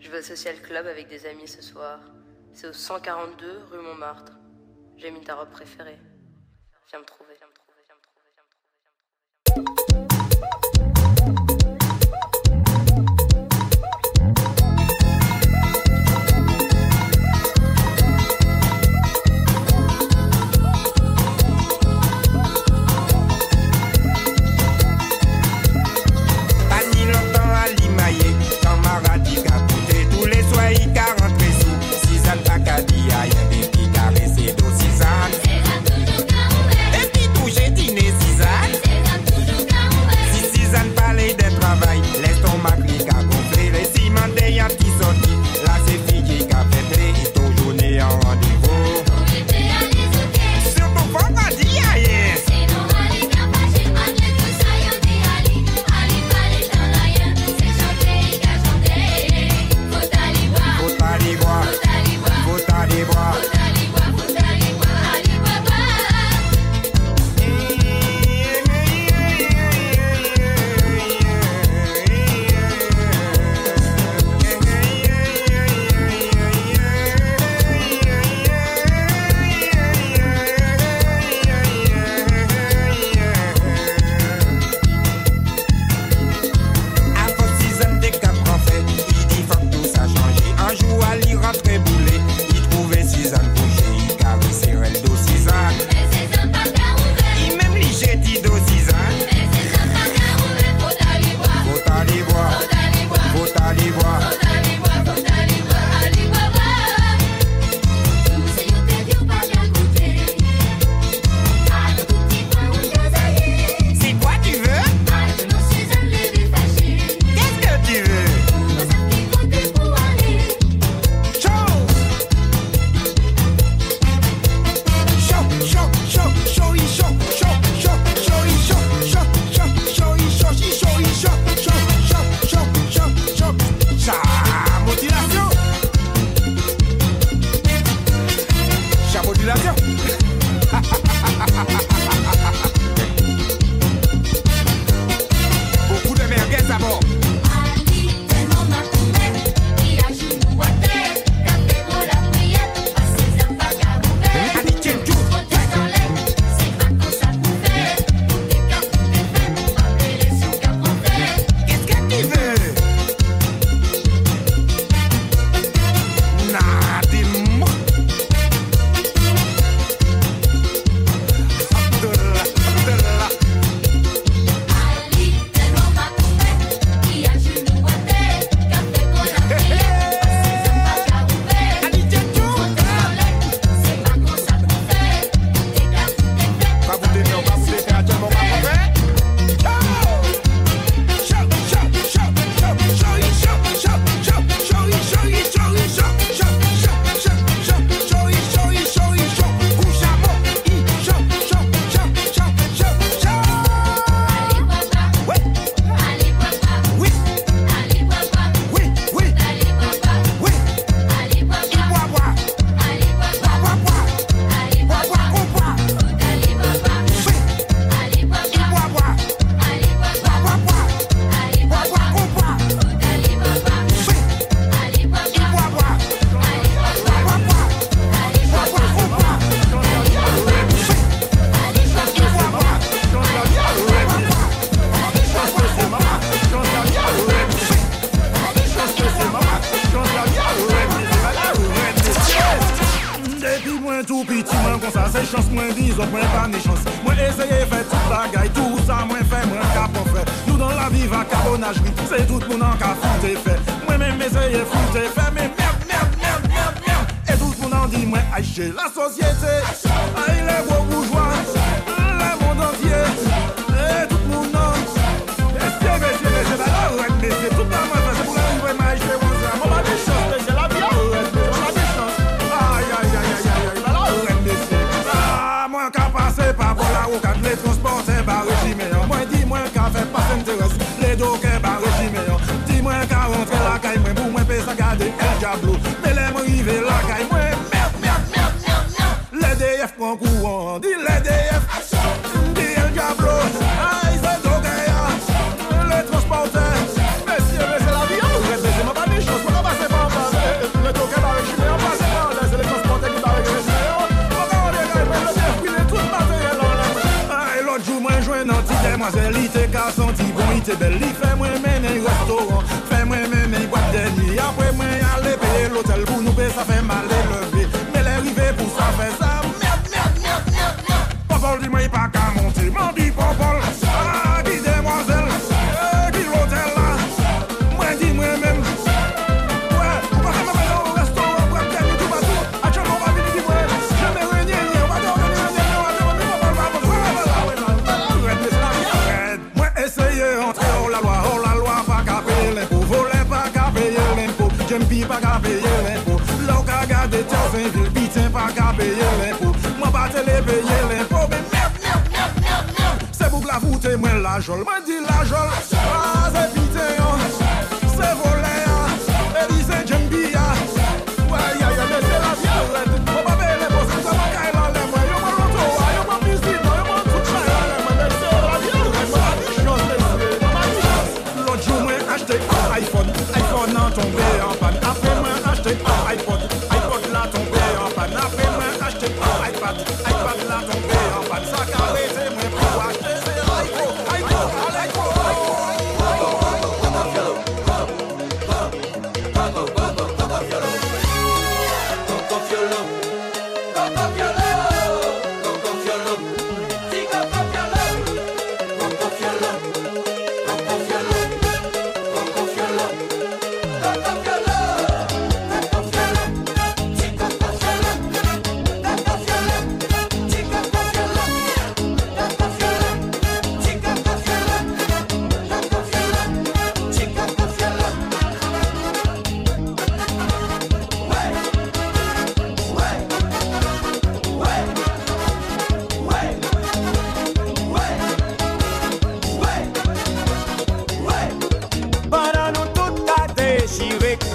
Je vais au social club avec des amis ce soir. C'est au 142 rue Montmartre. J'ai mis ta robe préférée. Viens me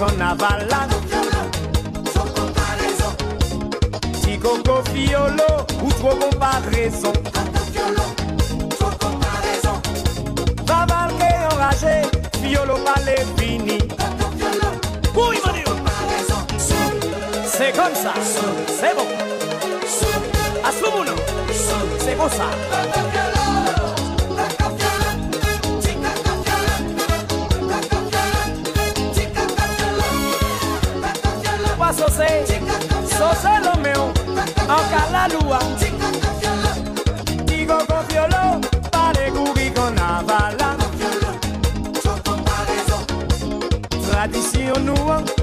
carnaval là. Sans comparaison. Si coco fiolo ou trop comparaison. Sans comparaison. Va marquer enragé, fiolo pas les fini. Oui, C'est comme ça, c'est bon. À ce moment, c'est comme ça. Salomeu, ao cala lua. Digo con violó, pare gubi con la bala. Tradición nueva.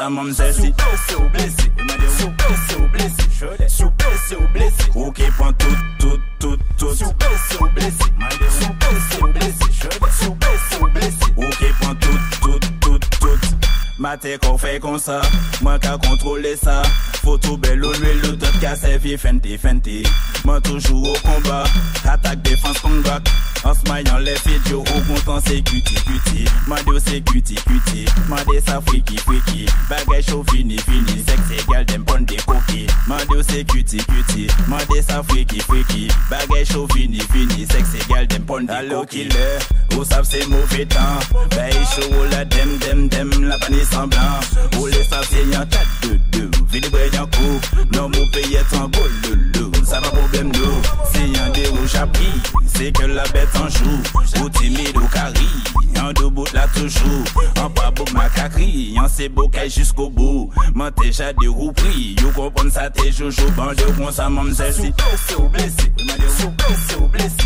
sa mom says. killer. Ou savent c'est mauvais temps. Veille chaud, la dem, dem, dem, la panne semblant. Ou les savent c'est y'en 4, 2, 2. Non, mon pays est en beau, loulou. Ça va problème, nous. C'est y'en des rouges à. C'est que la bête en joue. Ou timide ou carré. Y'en deux bouts là toujours. En pas beau macacri. Y'en c'est beau jusqu'au bout. M'en t'es jadé ou. You comprends ça, t'es joujou. Bon, je prends ça, m'en c'est si. Blessé ou blessé. Blessé.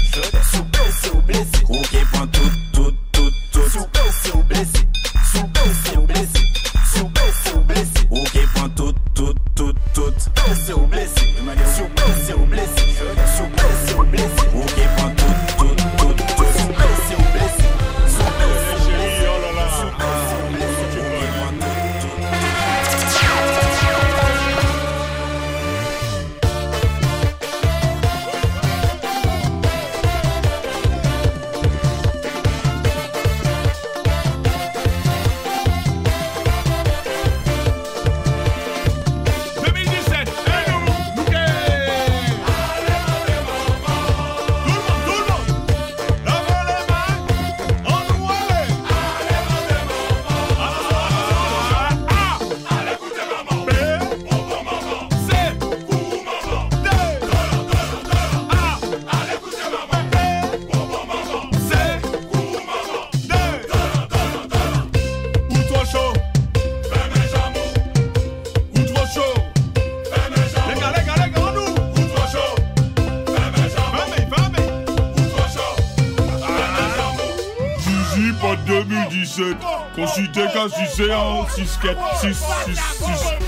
sucer en sucette, sus, sus, sus.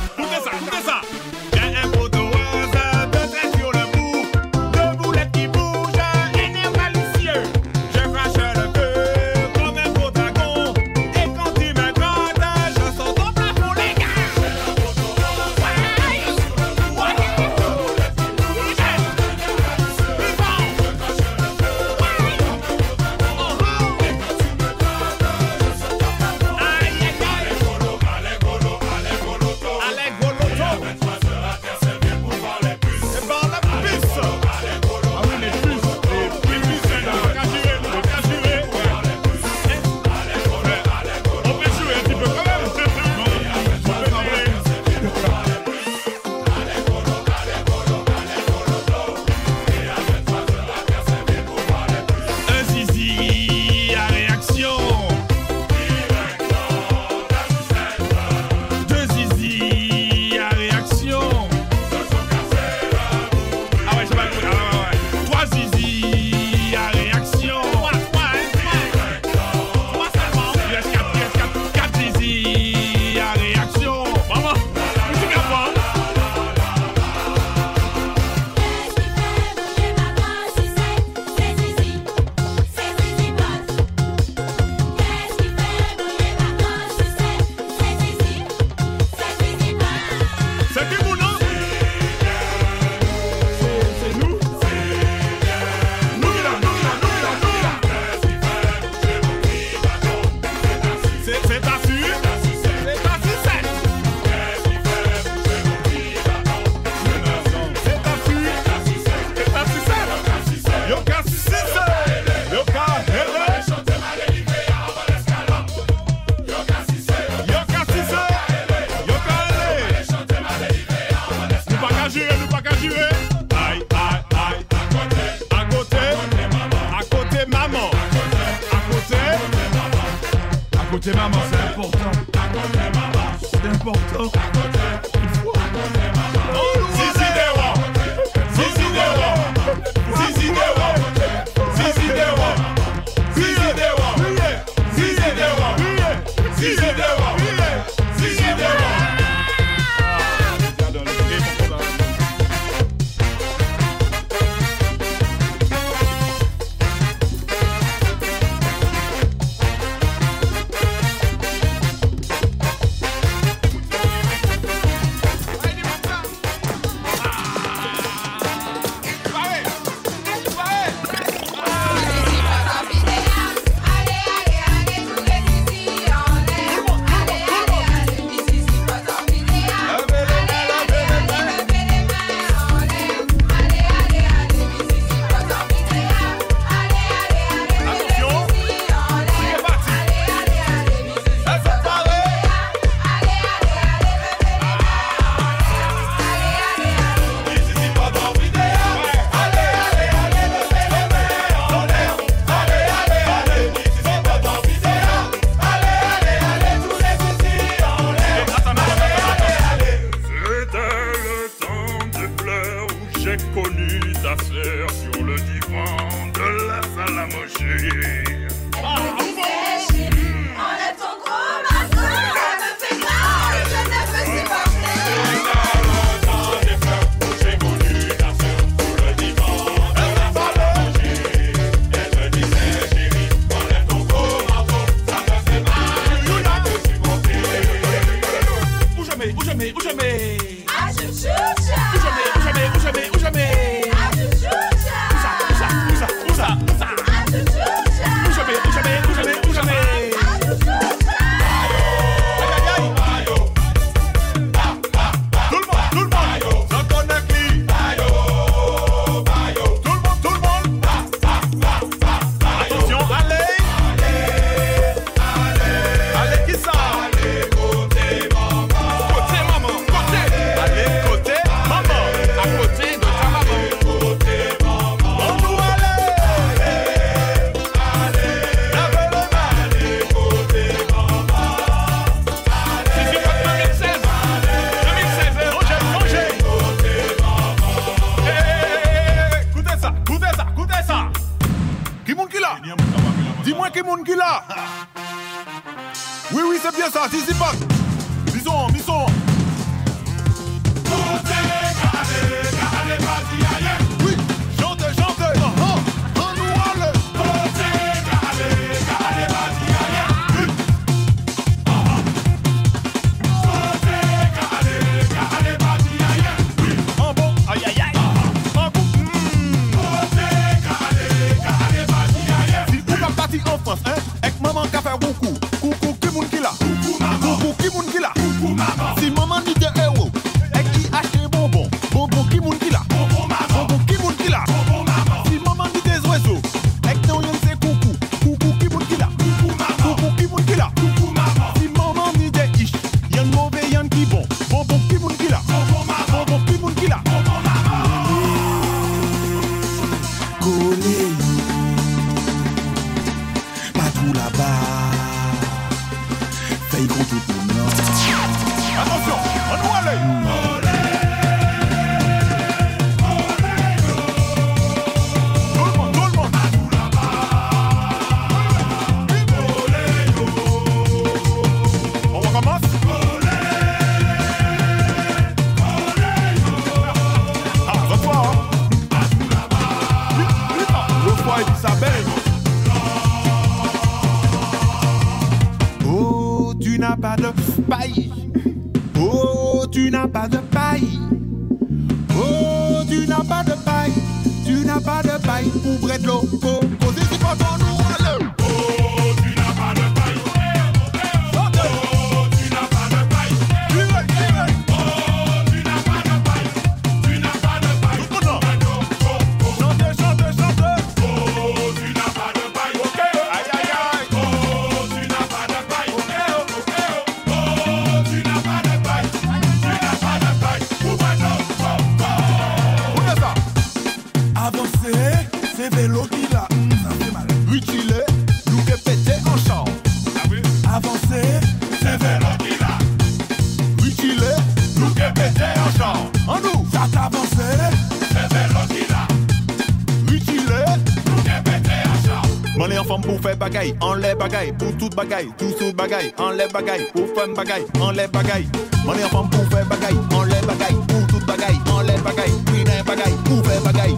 bagay, tous tout bagay, tous tout bagay, enlève bagay, pour femme bagay, enlève bagay. Mané en femme pour faire bagay, enlève bagay, pour tout bagay, enlève bagay, puis d'un bagay, pour faire bagay.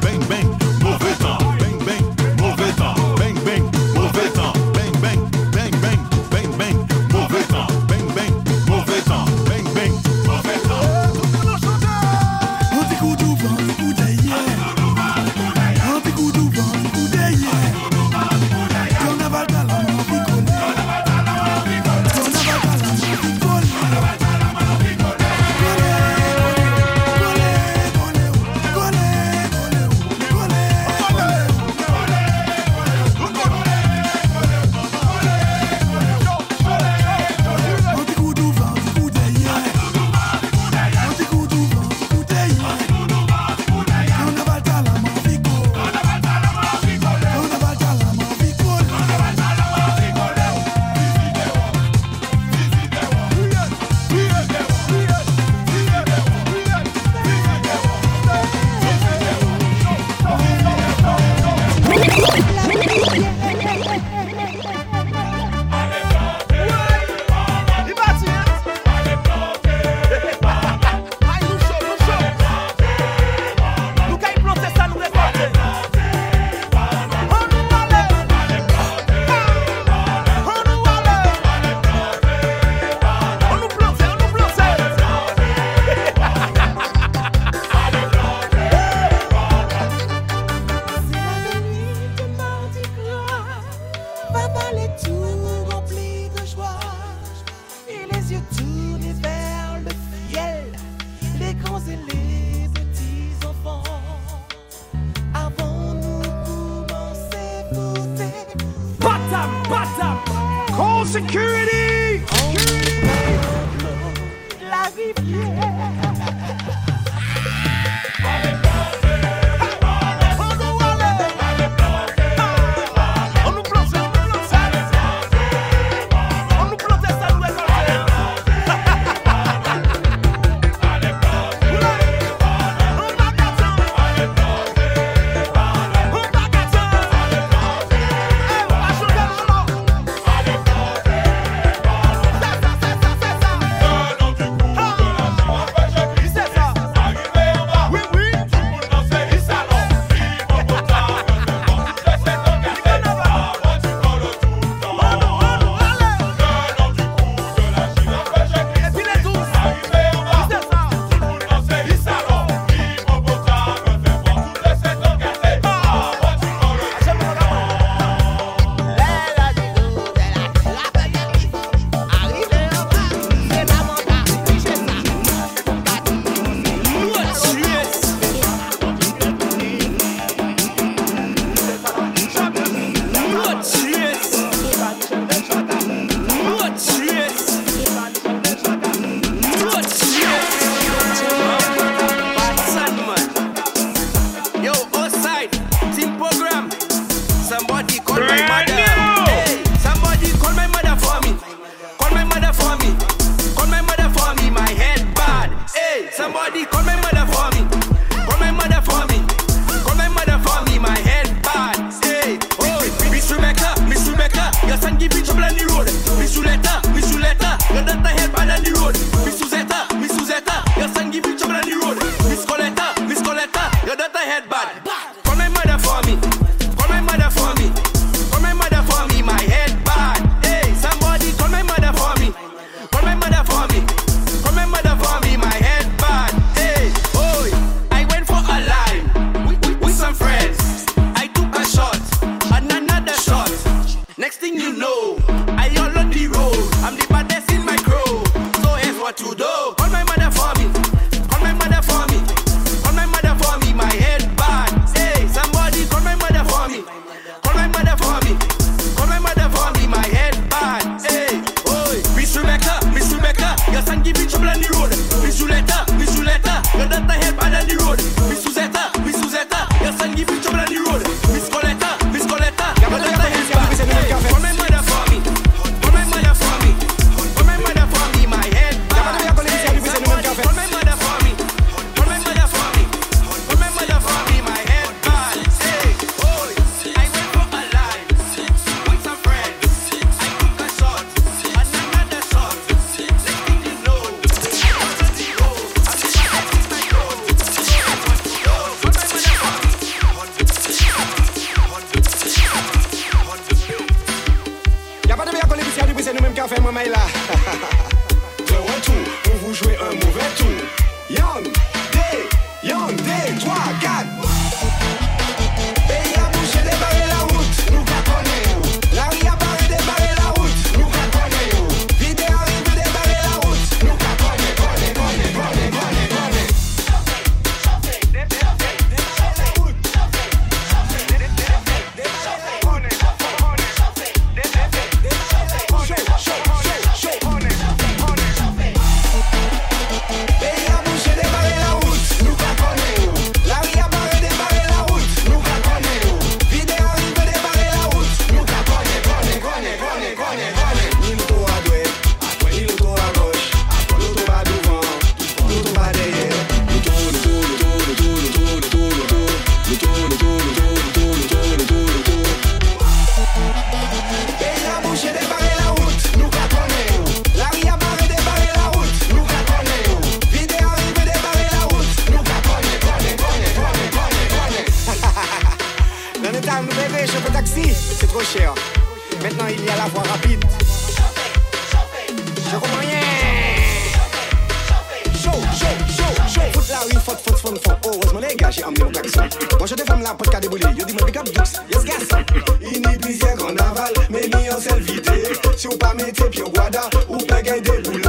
Bang bang.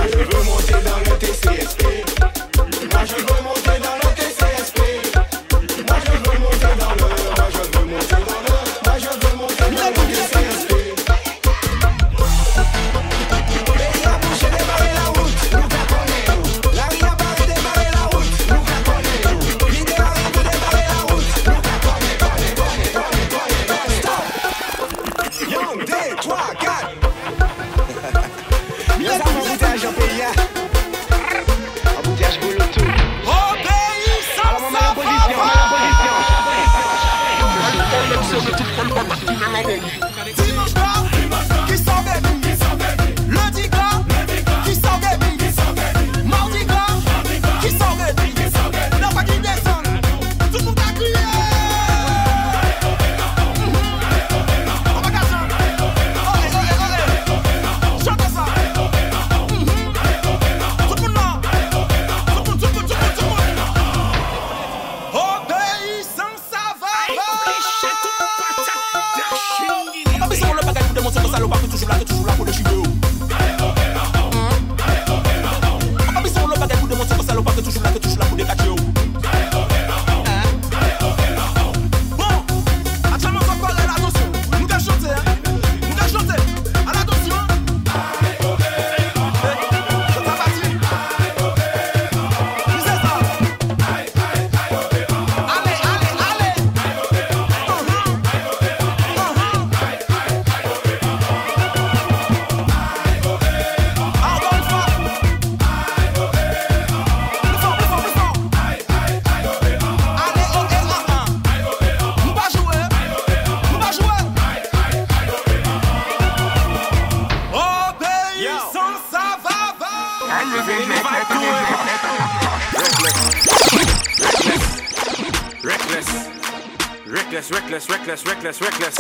Je veux monter dans le TCSP. Moi je veux monter. reckless, reckless.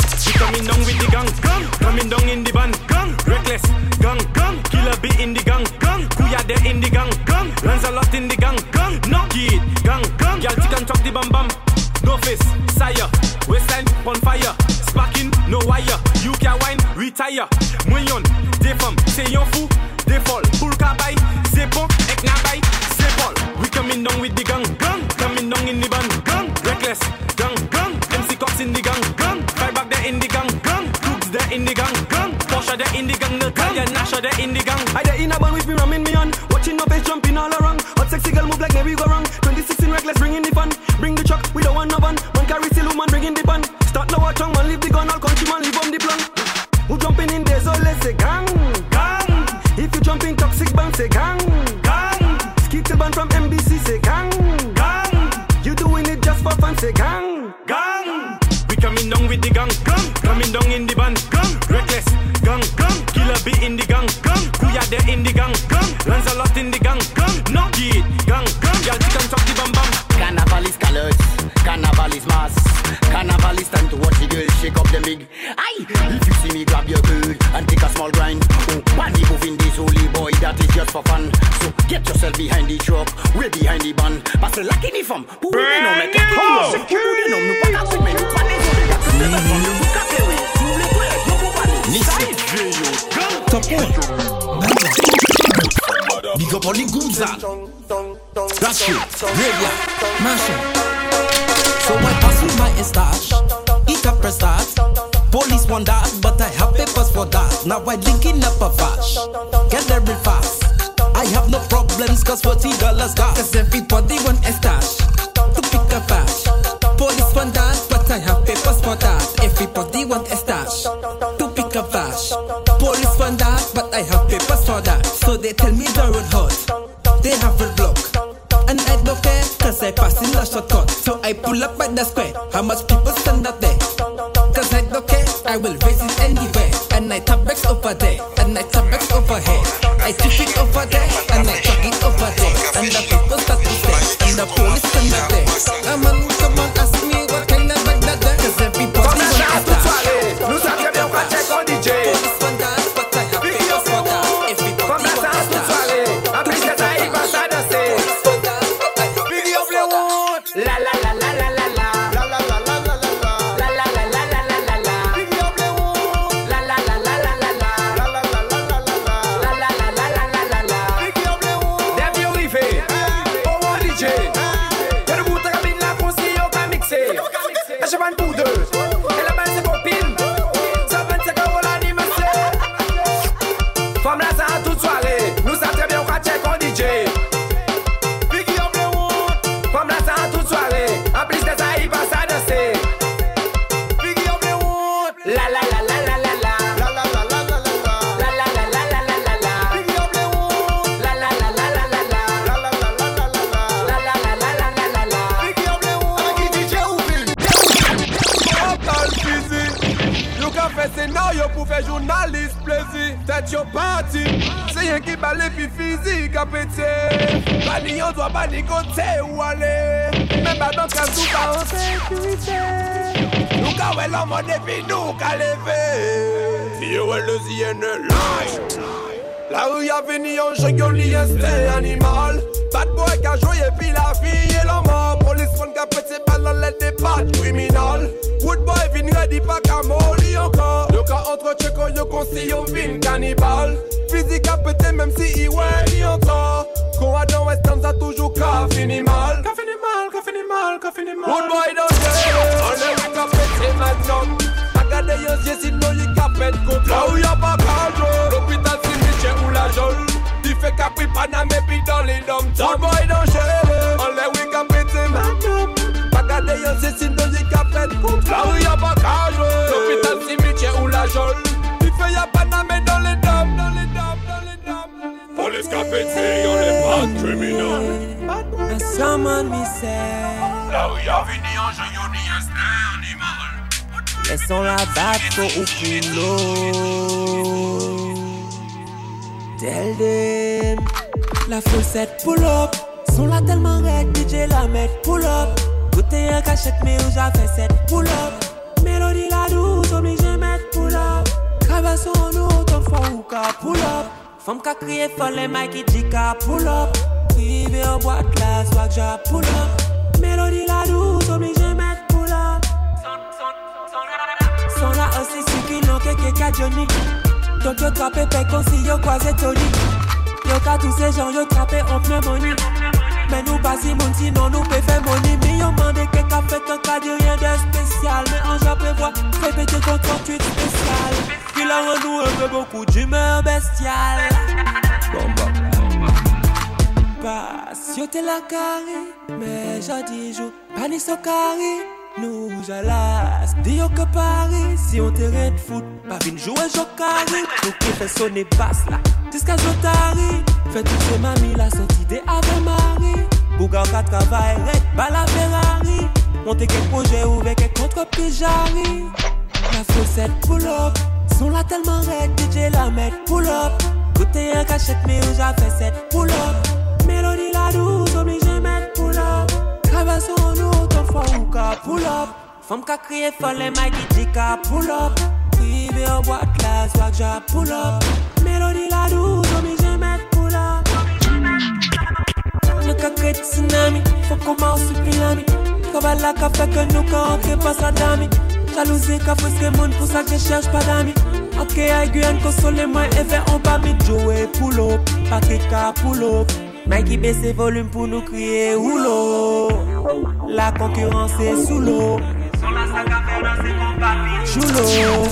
Top one. Big up all the goomza. Ah. That's it. Regular. Ah. Mansion. So I pass with my stash. Eat up a stash. Police want that, but I have papers for that. Now I linking up a vash. Get there real fast. I have no problems, cause 40 dollars got. Cause everybody want a stash. To pick a fash. Police want that. they tell me Darren hot. They have a block. And I don't care, cause I pass in the shortcut. So I pull up by the square. How much people Mwen depi nou ka le ziye ne lay La ya vini yon chek animal. Bad boy ka joye pi la fiye loman Polis kon ka pete bal nan let de bad Wood boy vin redi pa ka moli ankan Yo ka entre chek yo kon si yon vin kanibal. Fizik a pete menm si iwe a western za toujou ka fini mal. Fini mal, mal, mal. Wood boy do surveillance, yes, sinon il capète contre. Là où y'a pas l'hôpital c'est Michel ou la jolle. Il fait Paname dans les dom Tout boy dangereux, on l'a oui capété madame. Pas cadre, yes, yes, il capète contre. Là où y'a l'hôpital c'est Michel ou la jolle. Il fait Paname dans les dom, dans les dom, dans les dom. On est pas criminel. And someone me Là où y'a vini en jeu. Laissons la battre au culot. Tel dem. La foule pull up. son la tellement raide, DJ la met pull up. Côté un cachette, mais où j'avais set pull up? Mélodie la douce, obligé mettre pull up. Cravasson en haut, ton fort ou ka pull up. Femme qui a crié folle, les Mikey Jika pull up. Privé en boîte là, soit que pull up. Aussi, si n'ont que qu'à Johnny. Donc yo trappe pek kon si yo kwaze Tony. Yo ka tous ces gens yo trappe en pneumonie Mais nous pas si moun sinon nous peut faire money. Mais yo mande que qu'a fait un cas de rien de spécial. Mais en j'en prévois répéter ton 38 spécial. Qu'il a en nous un peu beaucoup d'humeur bestiale. Pas yo te la carré Mais j'en dis jour pas ni so carré nous alas Diyo que Paris, si yon teren fout Pa vin jouen jokari, nou ki fè sonner bas la Diska jotari, fè tout se mami la Senti de ave mari, bougan ka travay Ret ba la Ferrari, monte kek proje ouve Kek kontre pijari La pull up, son la tellement red DJ la met pull up. Goute un cachette, mais ou ja fè set pull up. Melodi la douce, oblige met pull up. Kravason pa ou ka pull up. Fom ka kriye fole, my DJ ka pull up. Prive yo boat la, swag ja pull up. Melodi la dou, zomi jemet pull up. Nou ka kre tsunami, fok koma ou supilami Kabala ka feke nou ka antre pas la dami Jalouze ka feske moun pou sa ke cherj pa dami Anke a gwen konsole mwen eve an pa mi Joe pull up, Patrick ka pull up. Mikey bese volume pou nou kriye oulo La konkurans se sou lo Son la sak a fè nan se kon papi Chou lo,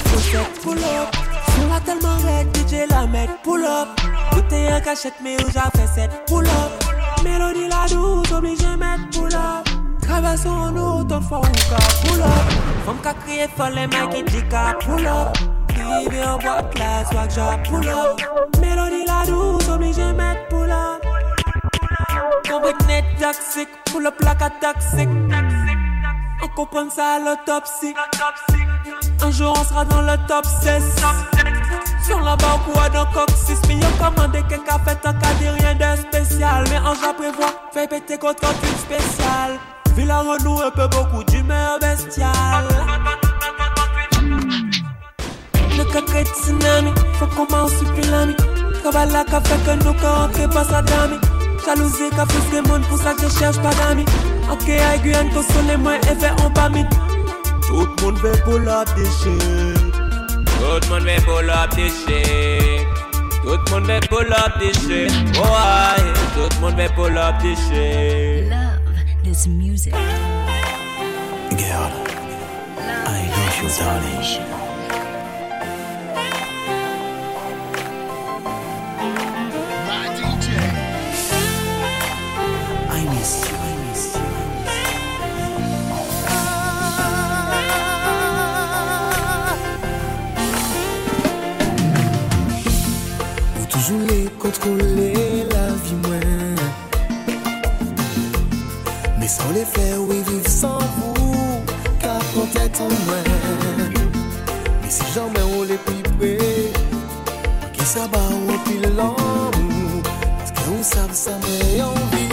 fosek pou lop Sou la telman red, DJ la met pou lop Boutè yon kachet me ou ja fè set pou lop Melodi la douz, oblige met pou lop Kravason an nou, ton fwa ou ka pou lop Fom ka kriye fol, le man ki di ka pou lop Kribe an bot la, swag ja pou lop Melodi la douz, oblige met pou lop Mon net toxique, pull up like a toxic. On comprend ça à l'autopsie. Un jour on sera dans le top 16 Sur la barre ou dans coccyx. Mais y'a commandé quelqu'un fait un cas de rien de spécial. Mais en j'en prévois, fait péter contre une spéciale Villa renou un peu beaucoup d'humeur bestiale. Le cacré tsunami, faut qu'on mange sur pilami Kabala qu'a fait que nous quand on pas sa dame Jalousie ka friske moun pou sa ke chèj pa dami Anke a gwen to sole mwen e fe an pamit Tout moun ve pou la Tout moun ve pou la Tout moun ve pou la Oh aye Tout moun ve pou la deche Love is music. Toujours les contrôler la vie moins. Mais sans les faire, oui, vivre sans vous Car peut-être en moins. Mais si jamais on les près Qui ça va ou l'amour Parce que vous savez ça mais envie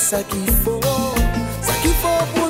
cabeça que for, se for por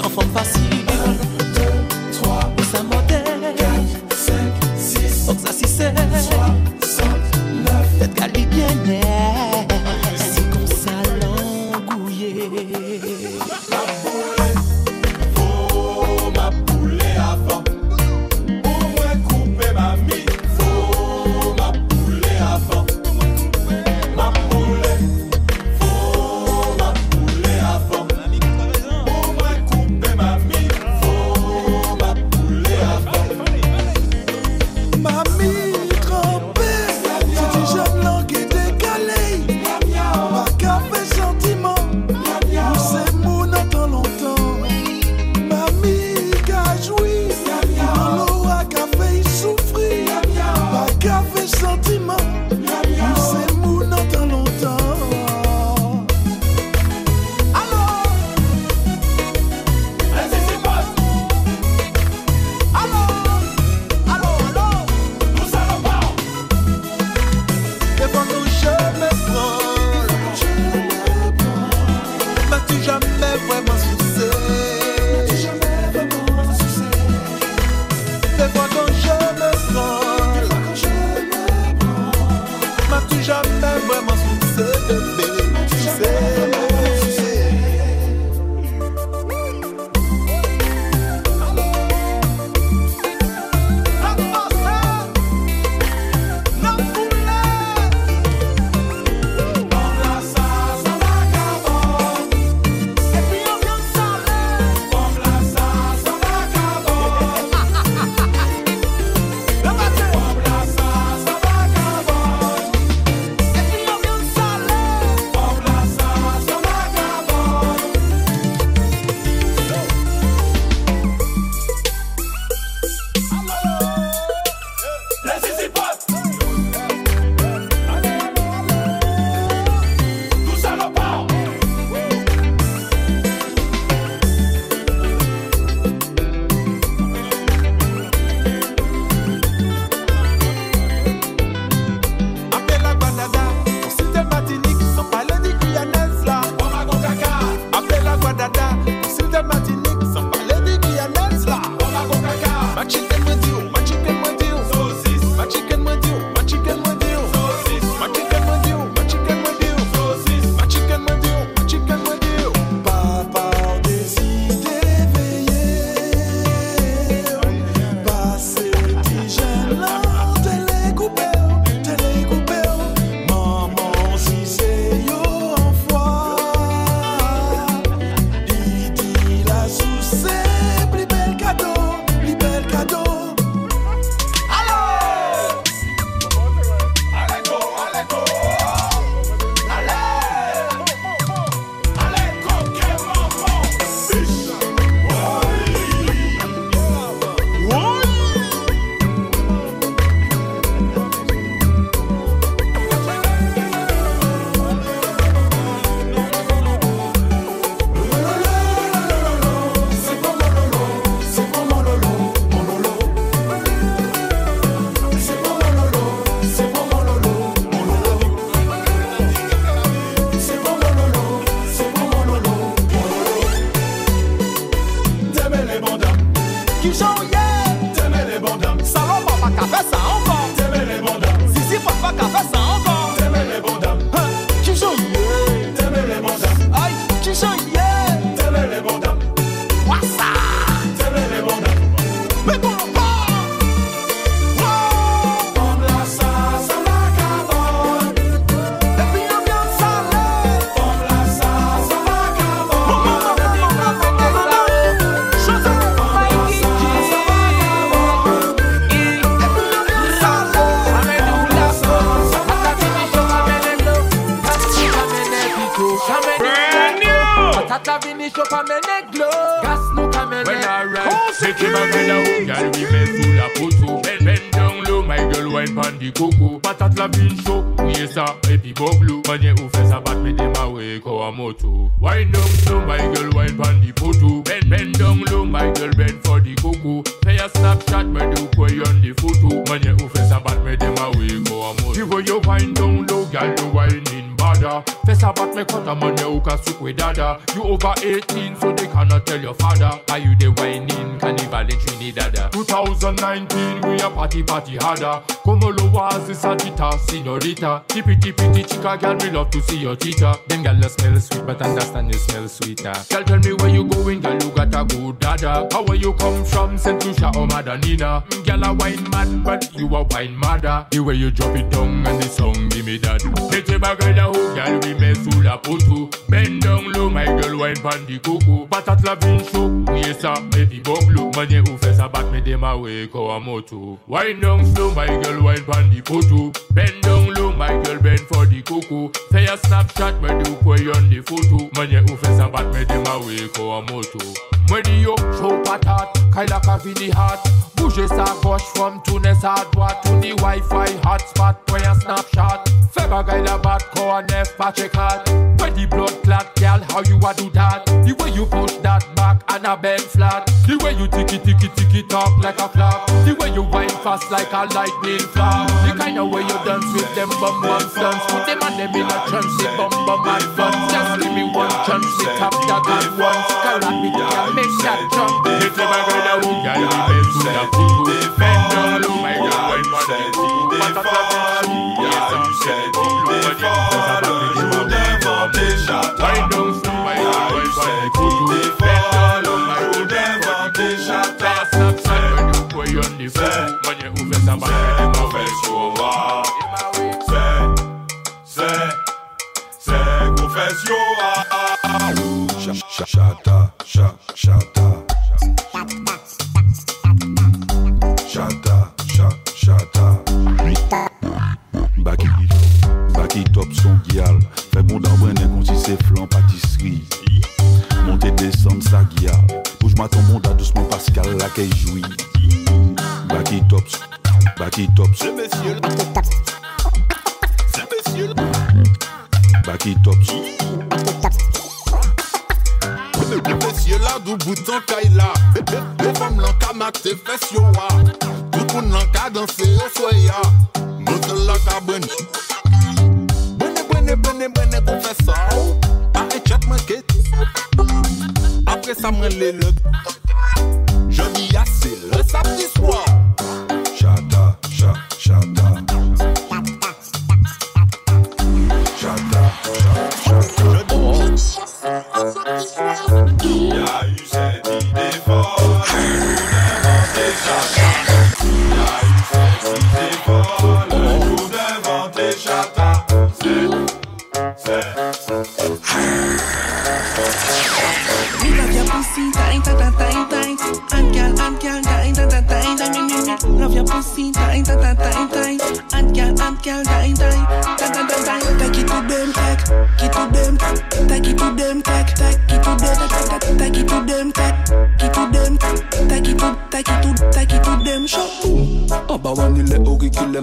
enfant facile. Love to see your tita. Them girl smell sweet, but understand you smell sweeter. Girl, tell me where you going, girl, you got a good dada. How where you come from, Saint Lucia or Madinina? Girl, a wine man, but you a wine mother. The way you drop it down and the song give me that. Mete bagada ho, girl, we mess sous la poto. Bend down low, my girl, wine pan the coco. Patate la vin oui ça, et puis boblo. Manye ou fait ça bat me dem away, ko a moto. Wine down slow, my girl, wine pan the poto. Bend down low, my girl, bend for the coco. Fais a snapshot, me do kwe on the photo. Manye ou fait ça bat me dem away, ko a moto. Mweni yo, show patate, kaila ka vini hot. Bouger sa gauche from Tunis à droite to the Wi-Fi hotspot, kwe a snapshot. Fais bagay la bat, ko a nef pa check out. When the blood clot, girl, how you a do that? The way you push that back and a bend flat. The way you ticky ticky ticky talk like a flap. The way you whine fast like a lightning flash. The kind of way you dance with them bum bum stunts. Put them and them in a trance, the bum bum and fun. Just give me one chance, we tap that at once. Carry me make that jump. Get a hook, girl, we bend il y a qui. Je déjà Il a. Je déjà C'est. C'est, c'est, c'est. Chata, chata, chata. Baki, baki. Top son gyal Fè bon darwen en konti se flan patisri Monte desan sa gyal Bouj matan bonda douceman paskal la ke joui Baki tops, baki tops Se mesyel, baki tops Se mesyel Baki tops Baki tops Se mesyel la dou boutan kay la Be te yo Moun nan ka danse yo soya Moutel la ka bwen Bwene bwene bwene bwene kon fè sa. A e chat man ket. Apre sa mwen le lèk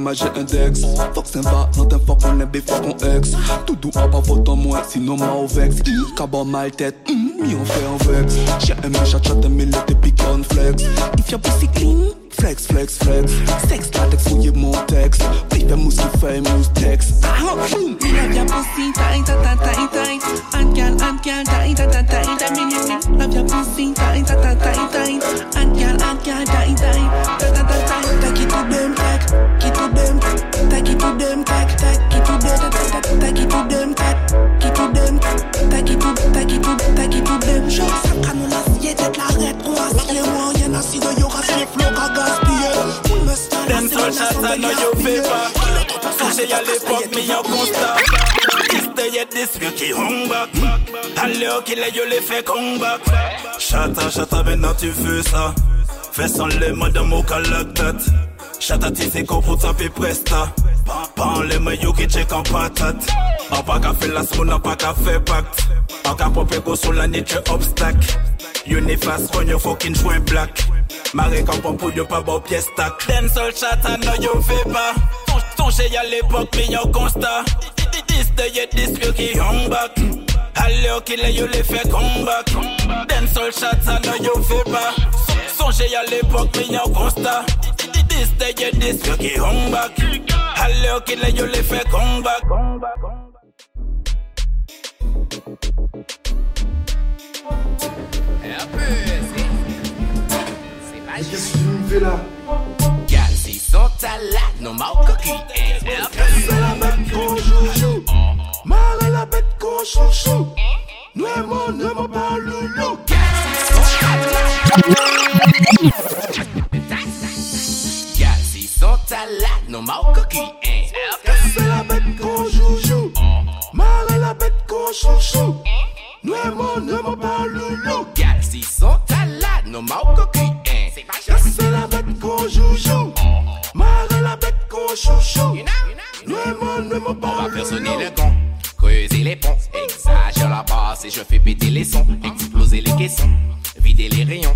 mais j'ai index. Fuck sympa, not un fuck on est bif, fuck on ex. Tout doux, en bas, vote en moi, sinon, ma au vex. Mm, Cabot mal tête, mm, mi on fait en vex. J'ai un méchant chat, un mille, t'es piquant flex. If your pussy clean, Flex, flex, flex. Sex, latex, fouillez mon texte. Fais mousse qui fait mousse texte. ah, boom. Me love your pussy tight, tight, tight, tight, tight. And girl, and girl, tight, tight, tight, tight. Love your pussy tight, tight, tight, tight, tight. And girl, and ant gal dine Ya l'epok mi yon constat Iste ye disque ki hung back Alle yo ki yo le fe kong back Chata chata maintenant tu veux ça Fais son le madame au calactate Chata ti se ko pou tape presta Pan le me yo ki check en patate An pa ka fe la smoun, an pa ka fe pacte An ka pope go sou la nitre obstacle You ni fast kon yo fucking joint black. Mare kampon pou yo pa bo piye stack. Den sol chata no yo fe pa conseil à l'époque, mais constat. This day, this you qui back. Allez, qui l'a, you les fait comeback. Shots, I know fait pas. Songez à l'époque, mais constat. This day, this back. Qui you les fait comeback. Et Qu'est-ce que tu me fais là? ta latte, no more cookie C'est la bête qu'on joujou, marre la bête qu'on chouchou. Nous aimons, pas loulou. No more cookie C'est la bête qu'on joujou, marre la bête qu'on chouchou. Nous aimons, ne m'en pas loulou. Sont no more cookie and C'est la bête qu'on joujou chouchou. Nous aimons, nous aimons On va faire sonner le gong, creuser les ponts, exagère la basse et je fais péter les sons, exploser les caissons, vider les rayons.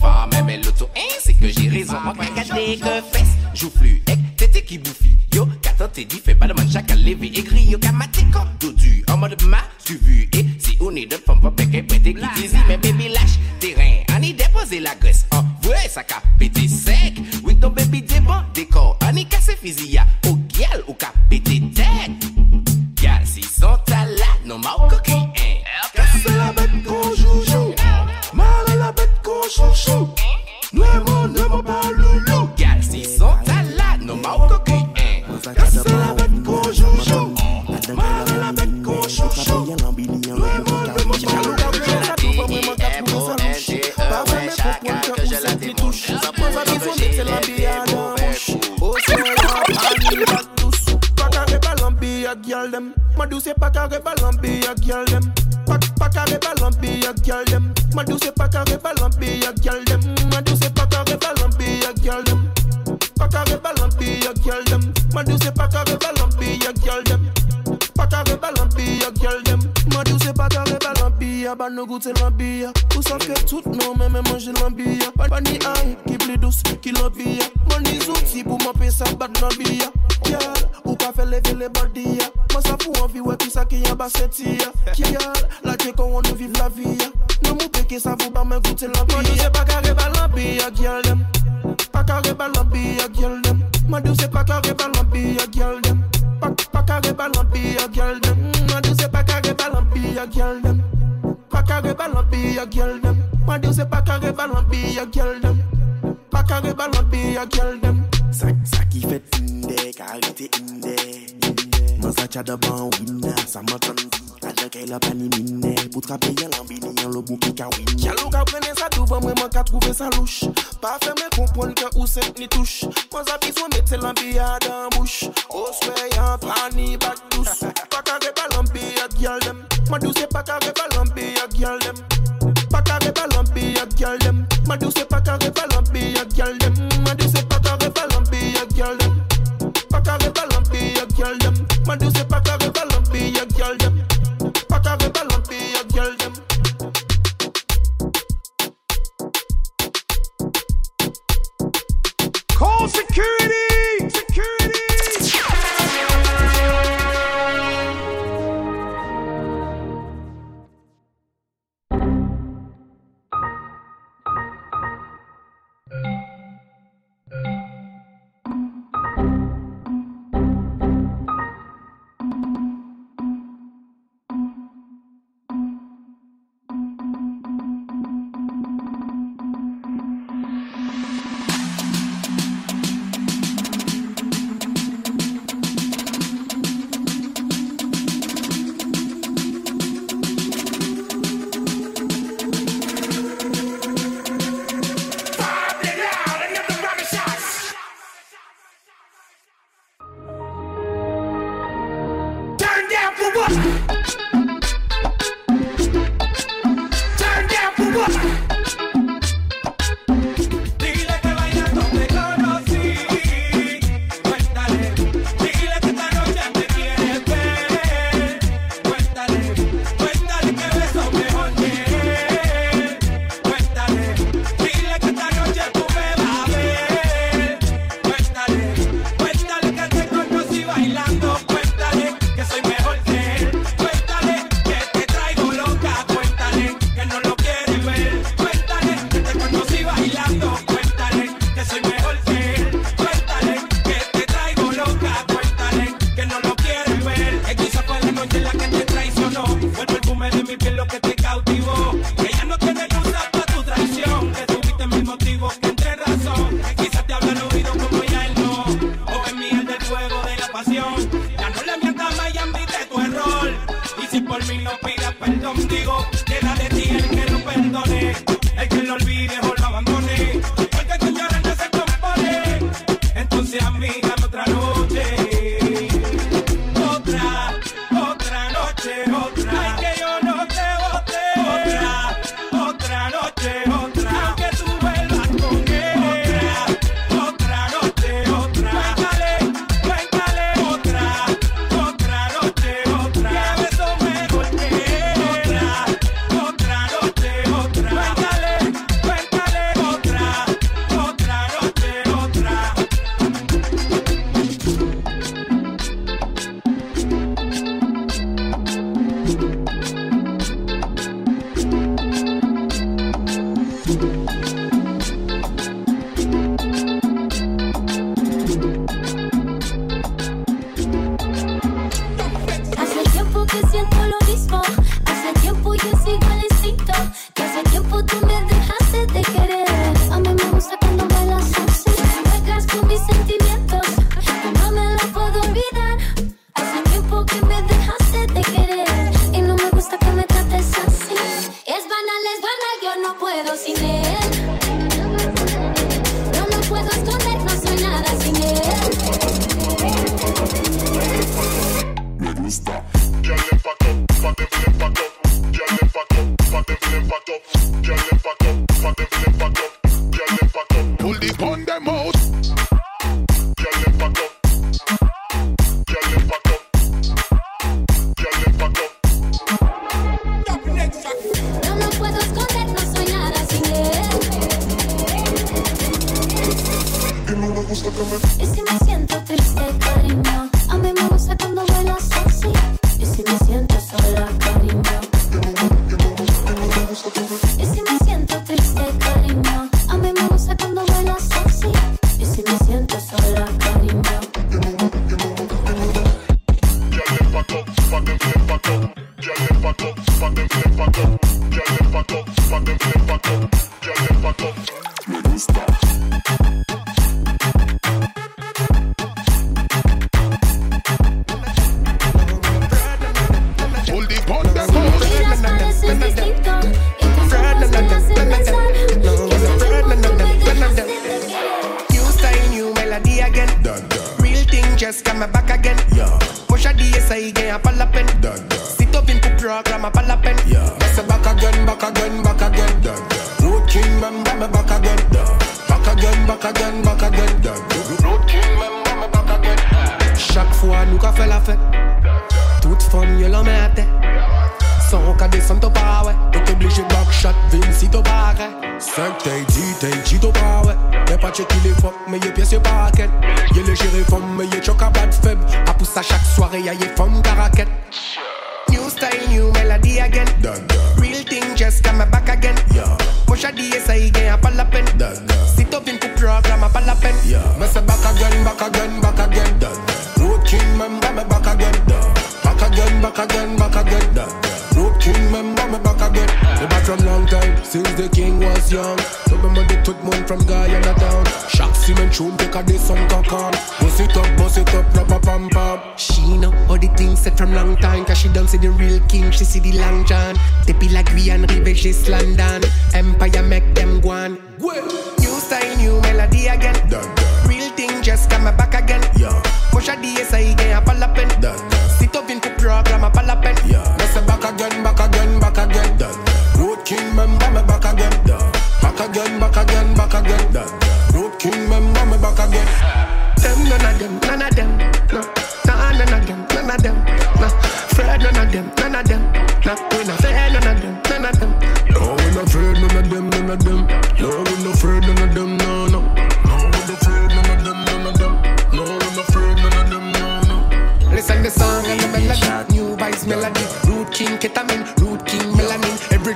Femme même l'auto, hein, c'est que j'ai raison. Moi, regardez que fesses, joue flux, ek, tété qui bouffi. Yo, qu'attends t'es dit, fais pas de man, chacun levé, écrit, yo, kamatéko, dodu, en mode ma, tu vu, et si on est d'autres femmes, pas péké, pété, qui mais baby lâche, terrain, on y déposer la graisse, en vrai, ça ka pété sec, débat, décor, y casse fusil, Again, a pas la peine. Sit up in the program, a pas la peine. Me say back again, back again, back again. Road king, member me back again. Back again, back again, back again. Road king, member me back again. Me back from long time, since the king was young. Remember the tout monde from Guyana town. Chaque semaine tune take a day some cock Bust it up, bust it up, rap a pam pam. She know all the things said from long time. Cause she don't see the real king, she see the long john. They be like Guyana, Rive, just London. Empire make them go on. New style, new melody again. Real thing just come back again. Push a DSI again, a palapen. Sit up in the program, a palapen. Me say back again, back again, again. Road king, member me back again. Back again, back again, back again. Road king, member me back again. Them none of them, none of them. No, nah, none of them, none of them. Nah, Fred none of them, none of them. Nah, we not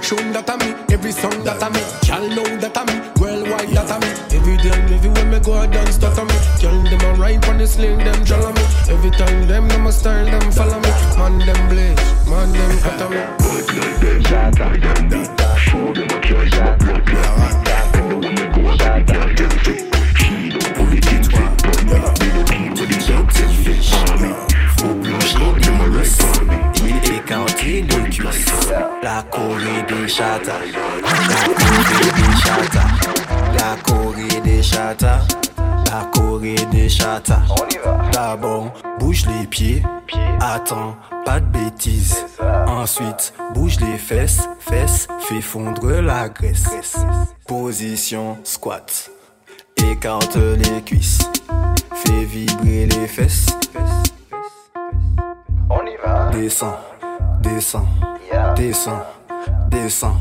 tune that I me, every song that I me. Y'all know that I me, worldwide that I me. Every day, everywhere me go, I dance that I me. Y'all them a rhyme on the sling, them follow me. Every time them, them a style, them follow me. Man them blaze, man them cut away. Écarter la Corée des chatas, la Corée des chatas, la Corée des chatas, la Corée des chatas. D'abord, bouge les pieds, attends, pas de bêtises. Ensuite, bouge les fesses, fesses, fais fondre la graisse. Position squat, écarte les cuisses, fais vibrer les fesses. Descends, descends, descends, descends,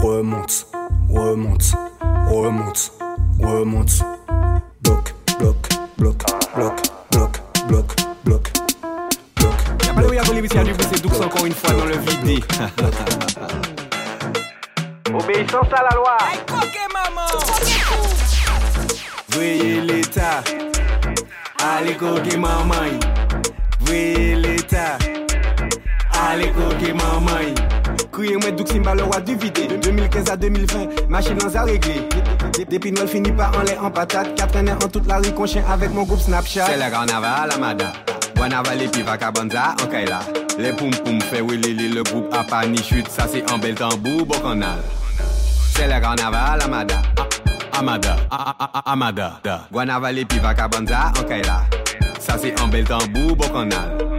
remonte, remonte, remonte, remonte. Bloc, bloc, bloc, bloc, bloc, bloc, bloc. Y'a pas de où y'a volé, mais du c'est Doux encore une fois dans le vide. Obéissance à la loi. Voyez l'état. Allez, coquer maman. Voyez l'état. Allez, coquer maman. Criez-moi Doux Simba, le roi du vide. De 2015 à 2020, machine dans à régler. Depuis nous, finit pas en lait en patate. Quatre années en toute la rue, qu'on chien avec mon groupe Snapchat. C'est le carnaval, Amada. Guanava, les pivas, Cabanza, en Kaila. Les poum poum, fait Willy, le groupe a pas ni chute. Ça, c'est en bel tambour, beau canal. C'est le carnaval, Amada. Ah, Amada, ah, ah, ah, Amada. Guanava, les pivas, Cabanza, en Kaila. Ça, c'est en bel tambour, beau canal.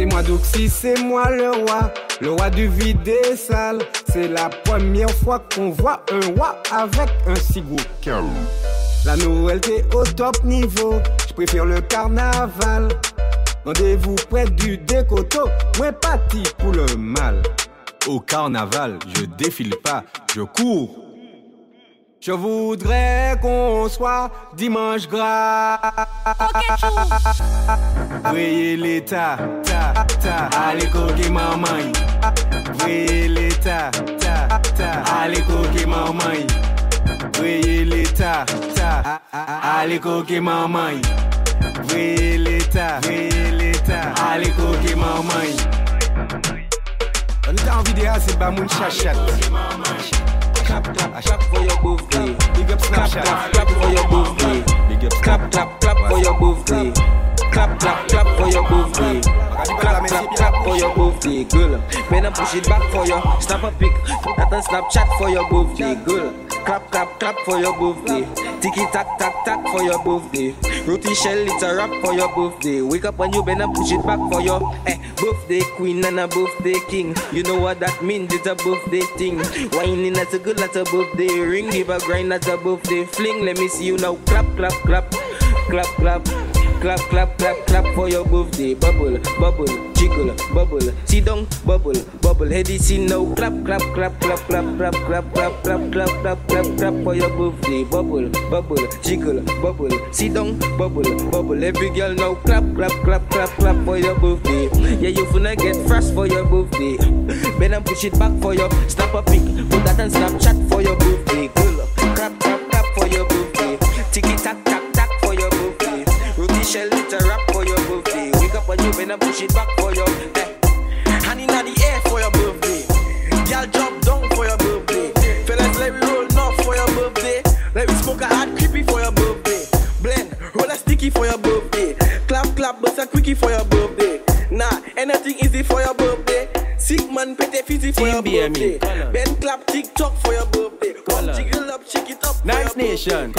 C'est moi Doxy, c'est moi le roi, le roi du vide des salles. C'est la première fois qu'on voit un roi avec un si gros cœur. La t'es au top niveau, je préfère le carnaval. Rendez-vous près du décoto, moins parti pour le mal. Au carnaval, je défile pas, je cours. Je voudrais qu'on soit dimanche gras. Voyez l'état, ta, ta, allez coquer maman. Voyez l'état, ta, ta, allez coquer maman. Voyez l'état, ta, allez coquer maman. Voyez l'état, voyez l'état, allez coquer maman. On est en vidéo, c'est pas mon chachat. Clap, clap, clap for your birthday. Big up Snapchat. Clap, clap for your birthday. Big up clap, clap, clap for your birthday. Clap, clap, clap for your birthday. Eh. Clap, clap, clap for your birthday, eh, girl. Man, I push it back for you. Snap a pic, that on Snapchat for your birthday, eh, girl. Clap, clap, clap for your birthday. Tiki tack, tack, tack for your birthday. Roti shell, it's a rap for your birthday. Wake up when you and push it back for your eh, birthday queen and a birthday king. You know what that means? It's a birthday thing. Whining that's a good, that's a birthday ring. Give a grind, that's a birthday fling. Let me see you now. Clap, clap, clap, clap, clap. Clap, clap, clap, clap for your birthday. Bubble, bubble, jiggle, bubble. Sit down, bubble, bubble. Heady see now. Clap, clap, clap, clap, clap, clap, clap, clap, clap, clap, clap, clap, clap for your birthday. Bubble, bubble, jiggle, bubble. Sit down, bubble, bubble. Every girl now. Clap, clap, clap, clap, clap for your birthday. Yeah, you finna get fresh for your birthday. Bend and push it back for your snap a pic. Put that on Snapchat for your birthday. Clap, clap, clap for your birthday. Tiki tack, tack, Shell, it's a rap for your birthday. Wake up when you bend and push it back for your eh. Hand in the air for your birthday. Girl, jump down for your birthday. Fellas, let me roll north for your birthday. Let me smoke a hot creepy for your birthday. Blend, roll a sticky for your birthday. Clap, clap, bust a quickie for your birthday. Nah, anything easy for your birthday. Sick man, pete fizzy for your birthday. Ben clap, TikTok for your birthday. Come jiggle up, shake it up. Nice nation.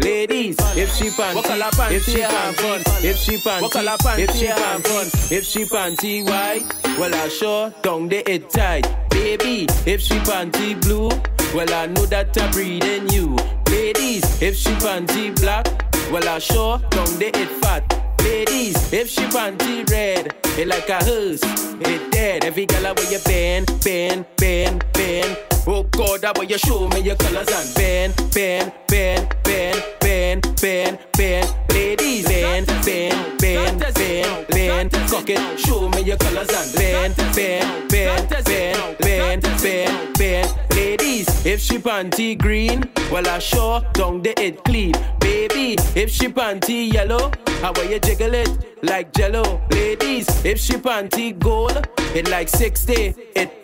Ladies, if she panty, if she fun, if she panty, if she fun, if she panty white, well I sure don't the it tight. Baby, if she panty blue, well I know that I breed in you. Ladies, if she panty black, well I sure don't the it fat. Ladies, if she panty red, it like a hearse, it dead. Every girl where you bend, bend, bend, bend. Oh God, that way you show me your colors and bend, bend, bend, bend, bend, bend, bend. Ladies, bend, bend, bend, bend, bend. Cock it, show me your colors and bend, bend, bend, bend, bend, bend, bend. Ladies, if she panty green, well I sure down the it clean. Baby, if she panty yellow, how will you jiggle it like jello? Ladies, if she panty gold, it like 60, it.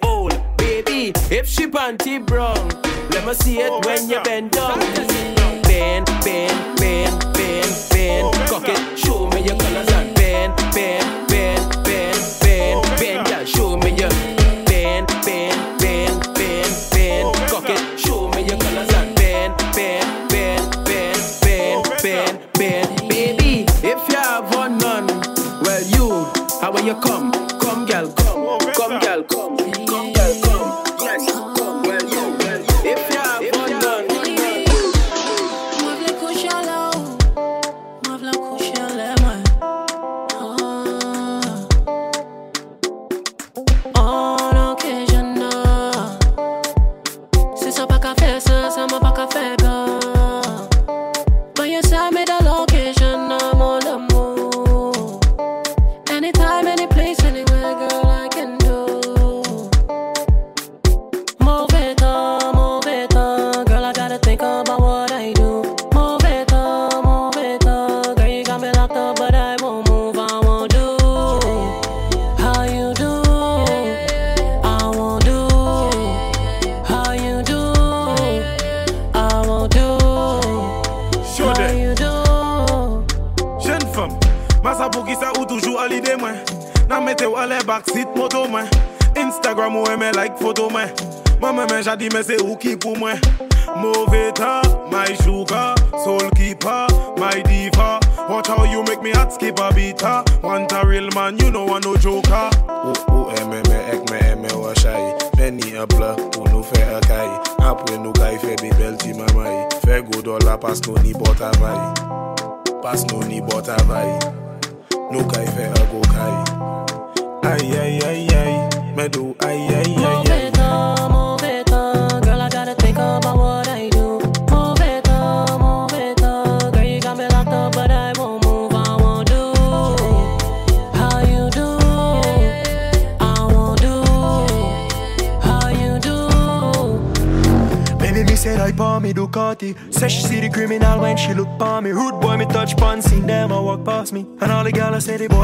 Baby, if she panty brown, let me see it when you bend down. Bend, bend, bend, bend, bend. Cock it, show me your colors and bend, bend, bend, bend, bend, bend. Yeah, show me your bend, bend, bend, bend, bend. Cock it, show me your colors and bend, bend, bend, bend, bend, bend, bend. Baby, if you have one none, well you, how will you come?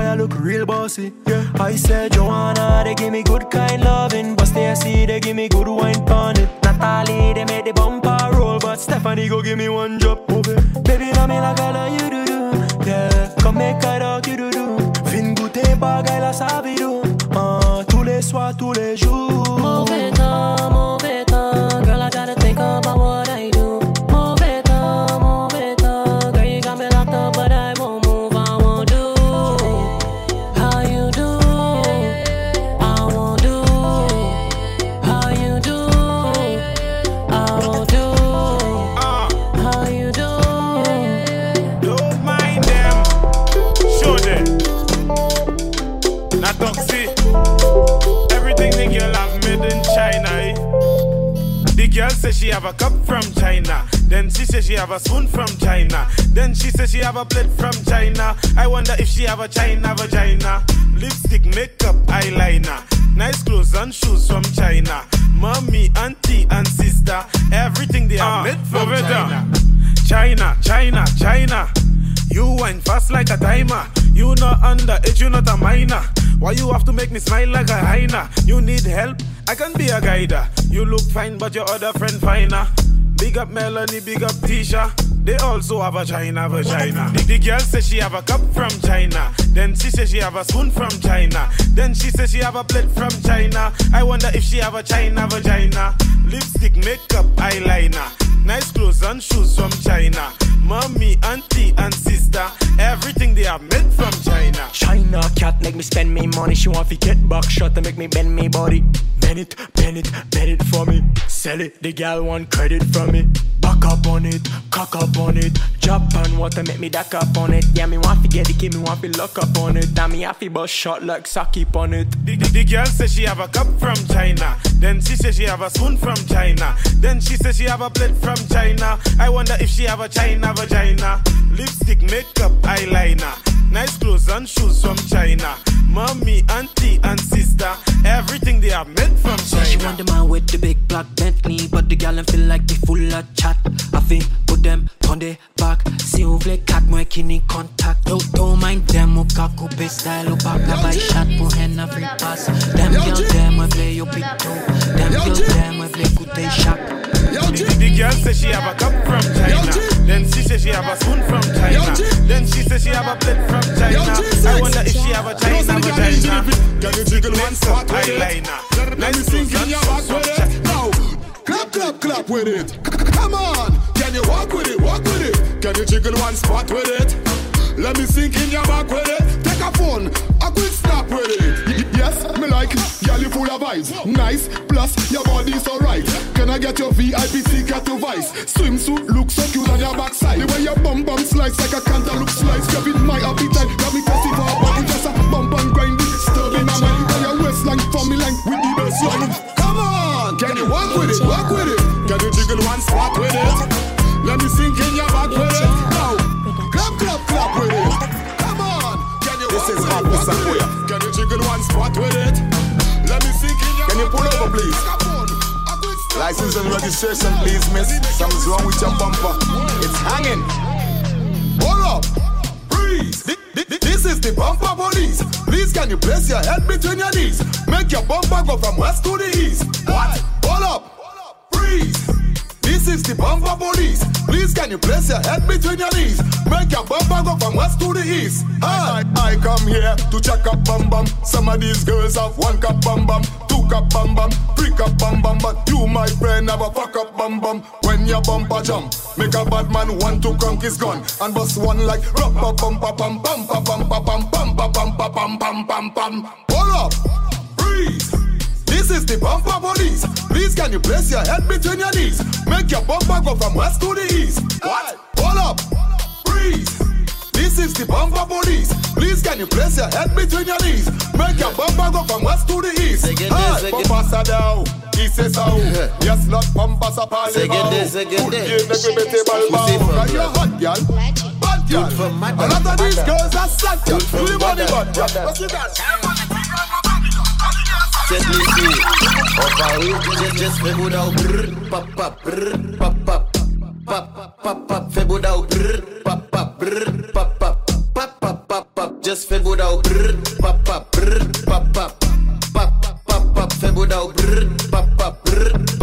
I look real bossy. Yeah, I said Joanna, they give me good kind guider. You look fine, but your other friend finer. Big up Melanie, big up Tisha. They also have a China vagina. The, the girl says she have a cup from China. Then she says she have a spoon from China. Then she says she have a plate from China. I wonder if she have a China vagina. Lipstick, makeup, eyeliner. Nice clothes and shoes from China. Mommy, auntie, and sister. Everything they are made from China. China cat make me spend me money. She want to get back shot to make me bend me body. Sell it, the gal want credit from it. Back up on it, cock up on it. Japan want to make me duck up on it. Yeah, me want to get the it, me want to lock up on it. Damn me, feel bust shot like Saki on it. The, the, the girl says she have a cup from China. Then she says she have a spoon from China. Then she says she have a plate from China. I wonder if she have a China vagina. Lipstick, makeup, eyeliner. Nice clothes and shoes from China. Mommy, auntie, and sister. Everything they are made from She want the man with the big black Bentley, but the gal them feel like they full of chat. I think put them on the back. Si vous voulez quatre mois qui n'y contact. Don't, don't mind them, ou ka couper style, ou pas ka buy shot pour hen a free pass. Them girls, them, we play your beat too. Them girls, them, we play good they shot. The, the, girl says she have a cup from China. Then she says she have a spoon from China. Then she says she have a plate from China. I wonder if she have a China vagina. Can you jiggle one spot with it? eyeliner. Let me sink in your back with it. Now, clap, clap, clap with it. Come on, can you walk with it? Walk with it. Can you jiggle one spot with it? Let me sink in your back with it. Take a phone, quick snap with it. Yes, me like, girl you full of vibes. Nice, plus your body's alright. Can I get your VIP ticket to Vice? Swimsuit look so cute on your backside. The way your bum bum slice like a cantaloupe slice. Grabbing my appetite, got me thirsty for a body. Just a bump and grind disturbing my mind. Tell your waistline, for me line with the best line. Come on, can you walk with it? Walk with it. Can you jiggle one spot with it? Let me sink in your back with it. Now, clap, clap, clap with it. Jiggle one spot with it? Let me sink in your Can you pull over, please? Come on, a quick snap License and registration, please, miss. Something's wrong with your bumper. It's hanging. Hold up. Freeze. Thi- thi- thi- This is the bumper police. Please, can you place your head between your knees? Make your bumper go from west to the east. What? Hold up. Freeze. This is the bumper police. Please, can you place your head between your knees? Make your bumper go from west to the east. Ah. I, I come here to check up bum bum. Some of these girls have one cup bum bum, two cup bum bum, three cup bum bum. But you, my friend, have a fuck up bum bum. When your bumper jump, make a bad man want to conk his gun and bust one like rubber bumper bum bum bum bum bum bum bum bum bum bum bum bum bum. Hold up, freeze. This This is the bumper police. Please can you place your head between your knees? Make your bumper go from west to the east. What? Hold up. Breathe. This is the bumper police. Please can you place your head between your knees? Make your bumper go from west to the east. Segede, Hey, segede. bumper sadao. East is out. Yes, not bumper sa pali Segede, segede. Good game, make me my bow. Cause hot, girl. Bad girl. A lot of these girls are sad, girl. Do the money, bad girl. Let's see that. Cette lycée, on parle just just fais beau d'au brr, pap pap brr, pap pap pap pap pap fais beau d'au brr, pap pap brr, pap pap pap pap pap pap just fais beau d'au brr, pap pap brr, pap pap pap pap pap fais beau d'au brr, pap pap brr,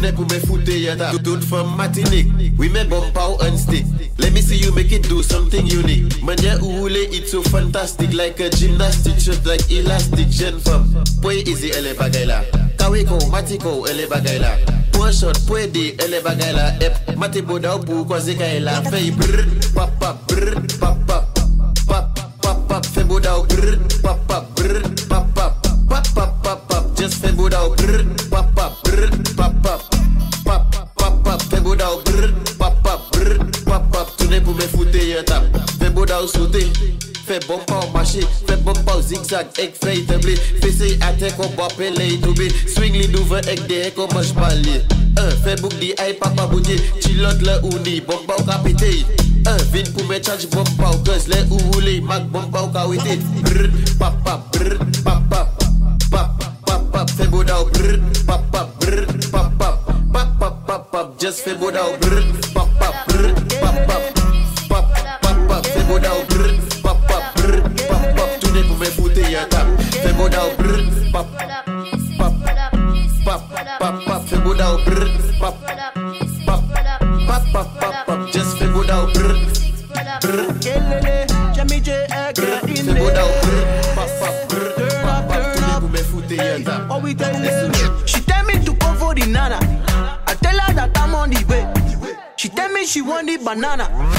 n'est pour me foutre yata Tout from Martinique. We make bomb pow and stick. Let me see you make it do something unique. Manya oule it's so fantastic. Like a gymnastic shot like elastic Jeune femme Poe easy est bagay la Kaweko, matiko elle est bagay la Point shot, point D elle bagay la Ep, mati boda ou pou kwa zika elle la Fey brr, pap pap brr, pap pap Pap pap pap Fey boda ou brr, pap pap Just fey boda ou brr, pap pap brr, pap pap Pap pap pap Fey boda ou brr, pap pap brr, pap pap Tourne pou me foute yon tap. Fey boda ou soute Fè bon pa ou mache, fè bon pa ou zigzag Ek fè se yi ate kon bape le yi tobe Swing li nouve ek de ek kon manj pale Un, fè bouk di ay papa boudye Chilot le ou ni, bon pa ou kapite Un, vin pou me charge bon pa ou Cause le ou ou le, mak bon pa ou kawite Brr, pap pap, brr, pap just fè boda ou brr, pap pap, brr, Rihanna.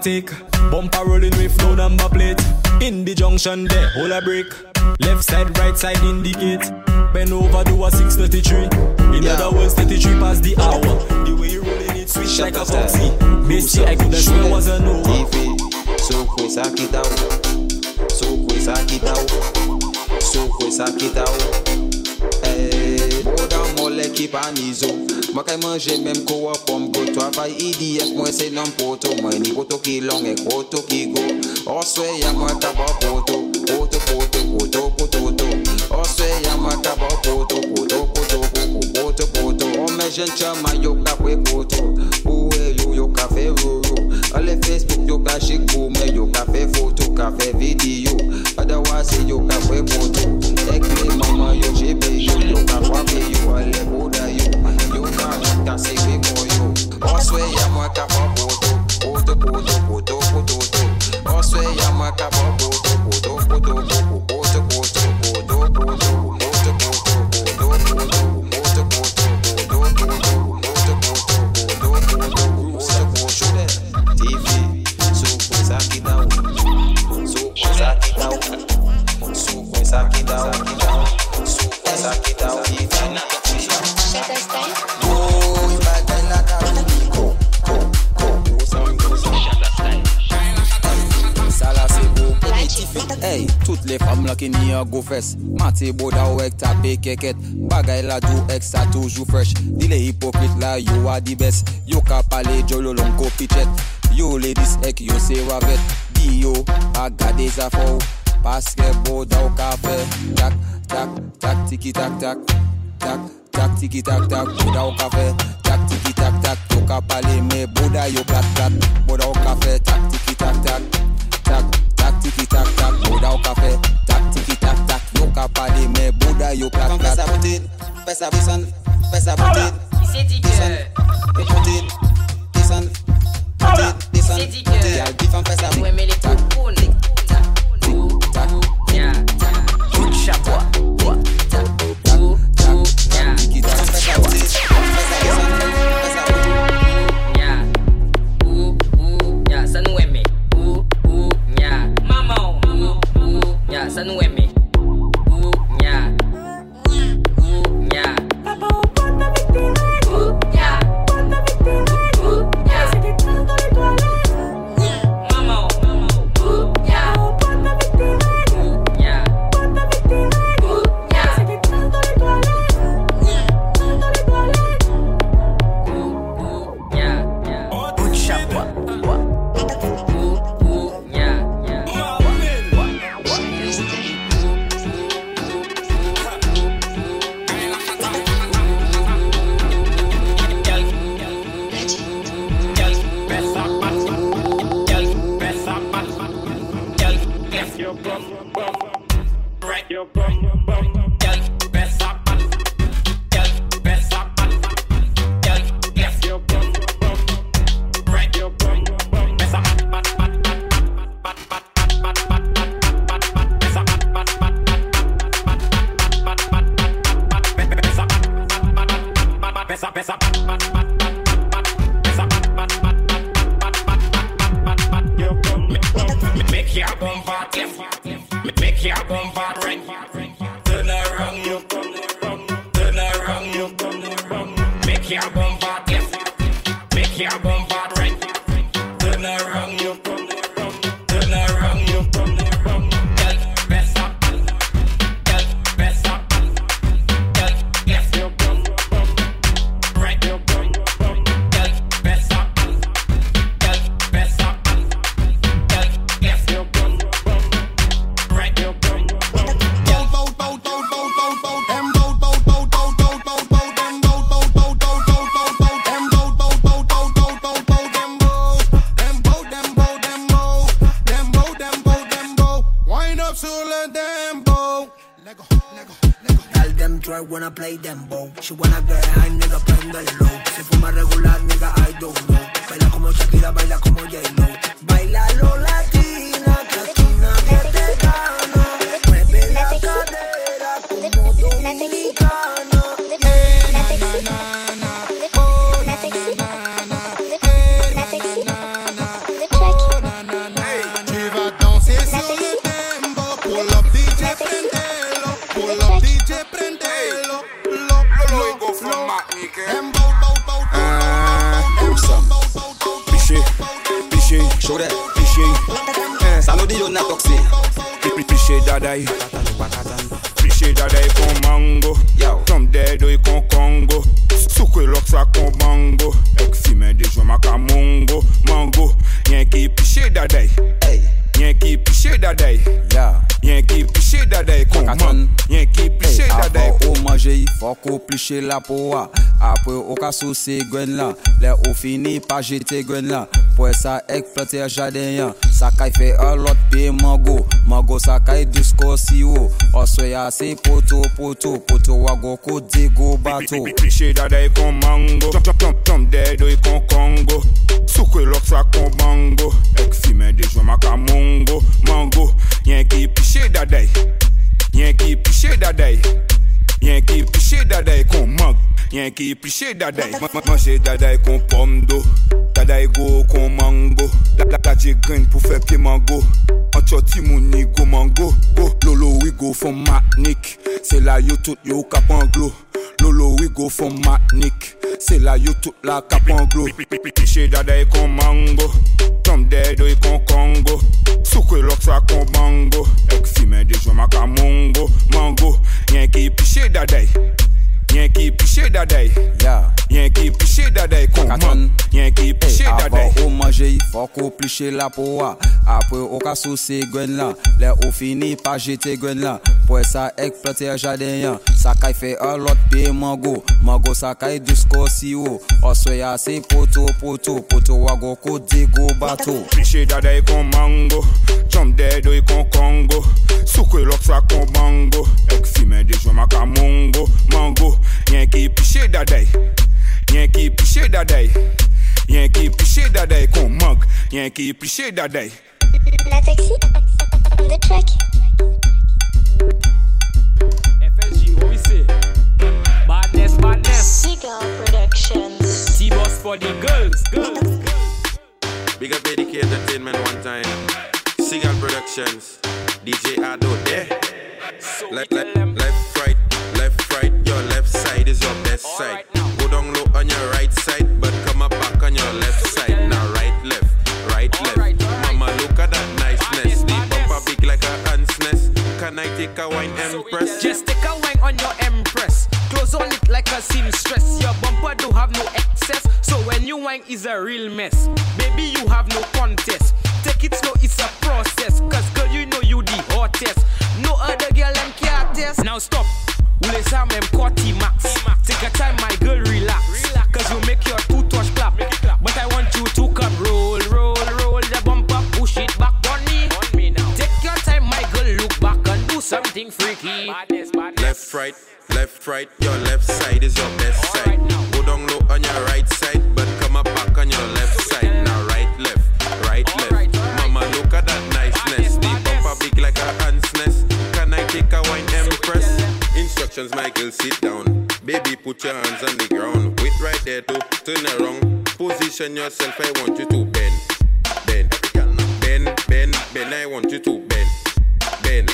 Overtake. Bumper rolling with no number plate. In the junction there, hold a break. Left side, right side indicate. Bend over, do a 633. In other words, 33 past the hour. The way you rolling it, switch like a foxy. Missy, I could have swear was a no. Sou coisa que dá o Sou coisa que dá o Sou coisa que dá o Eh, Boda mole ki pa nizo Mwen kay manje menm ko a pom IDF mwen se nan poto Mwen ni koto ki long e koto ki go Oswe oh, ya mwen kaba poto Poto poto poto poto poto Oswe ya mwen kaba poto Poto oh, poto poto poto poto Ome oh, jen chama style la dou ek sa toujou fresh. Di le hipokrit la yo a di bes. Yo ka pale jolo lon ko pichet Yo le dis ek yo se wavet. Di yo a gade zafou Paske boda ou ka fe. Tak, tak, tak, tiki tak, tak. Tak, tak, tiki tak, tak, boda ou ka fe. Tak, tiki tak, tak, yo ka pale. Me Boda yo plat, plat, boda ou ka fe. Tak, tiki tak, tak, tak tak, tiki tak tak, boda ou kafe. Tak, tiki tak tak, yo ka pale men boda yo plak plak. Kon fè sa boutil, fè sa bousan, fè sa boutil Disan, boutil, disan, boutil, disan, boutil Yal bifan fè sa boutil, tak, tik ki piché dadai Yen ki piché dadai kon man Yen kliche daday pou. Avon ou manje yi fok ou pliche la pou wa Apre ou ka sou se gwen la Le ou fini pa jete gwen lan Pwè sa ek plante jaden yan Sakay fe a lot pe mango. Mango sa sakay dusko si yo Oswe ya se poto poto Poto wago kode go bato Kliche daday kon mango. Tom tom tom dedo yi kon kongo Soukwe lok sa kon mango. Ek fime de jwa maka mongo Mango yen ki piche daday Yankee pliche daday Yankee pliche daday kon mag Yankee pliche daday Manche daday kon pomdo. Daday go kon mango. Laje gren pou fe pie mango. An choti mouni go mango. Lolo we go fon matnik. Se la yo tout yo kap anglo. Lolo we go from Matnik. Se la yo tout la kap anglo Piche dada e kon mango. Tom dedo e kon kongo Soukwe lok sa kon bango. Ek fime de jwa maka mongo Mango, yen ki piche dada e ki piche daday, yeah. ki piche daday, kouman Yankey piché hey, daday Avan ou manje, fok ou pliche la pou wa. Apre ou ka sou se gwen la Le ou fini pa jete gwen la. Pwè sa ek plante jaden yan Sa kay fe a lot pe mango. Mango sa sakay disko si yo Oswe ya se poto poto. Poto wago kode go bato. Piche daday kon mango Chom dedo y kon kongo. Soukwe lop sa kon bango Ek fime de jwa maka mongo. Mango Yen ki piche daday Yen ki piche daday Yen ki piche daday kon mang Yen ki piche daday La taxi on the track. FSG, what we say? Badness, badness. Seagull Productions. T-Boss for the girls, girls. Big up ADK Entertainment one time. Seagull Productions. DJ Ado there. Left, left, left, right, left, right. Your left side is your best side. Go down low on your right side, but come up back on your left side. Now right, left, right, left. Mama, look at that niceness. The bumper big like a ant's nest. Can I take a wine empress? Just take a wine on your empress. Close on it like a seamstress. Your bumper do have no excess. So when you wine is a real mess. Baby, you have no contest. Take it slow, it's a process. Cause girl, you know you the hottest. No other girl can test. Now stop. Ule sa mem koti max. Take your time, my girl, relax. Cause you make your two touch clap. But I want you to come roll, roll, roll the bumper, push it back on me. Take your time, my girl, look back and do something freaky. Left, right, left, right. Your left side is your best side. Go down low on your right side, but come up back on your left side. Now right, left, right, left. Mama, look at that niceness. The bumper big like a ant's nest. Can I take a wine? Michael, sit down. Baby, put your hands on the ground. Wait right there to turn around. Position yourself. I want you to bend, bend, bend, bend, bend. I want you to bend, bend,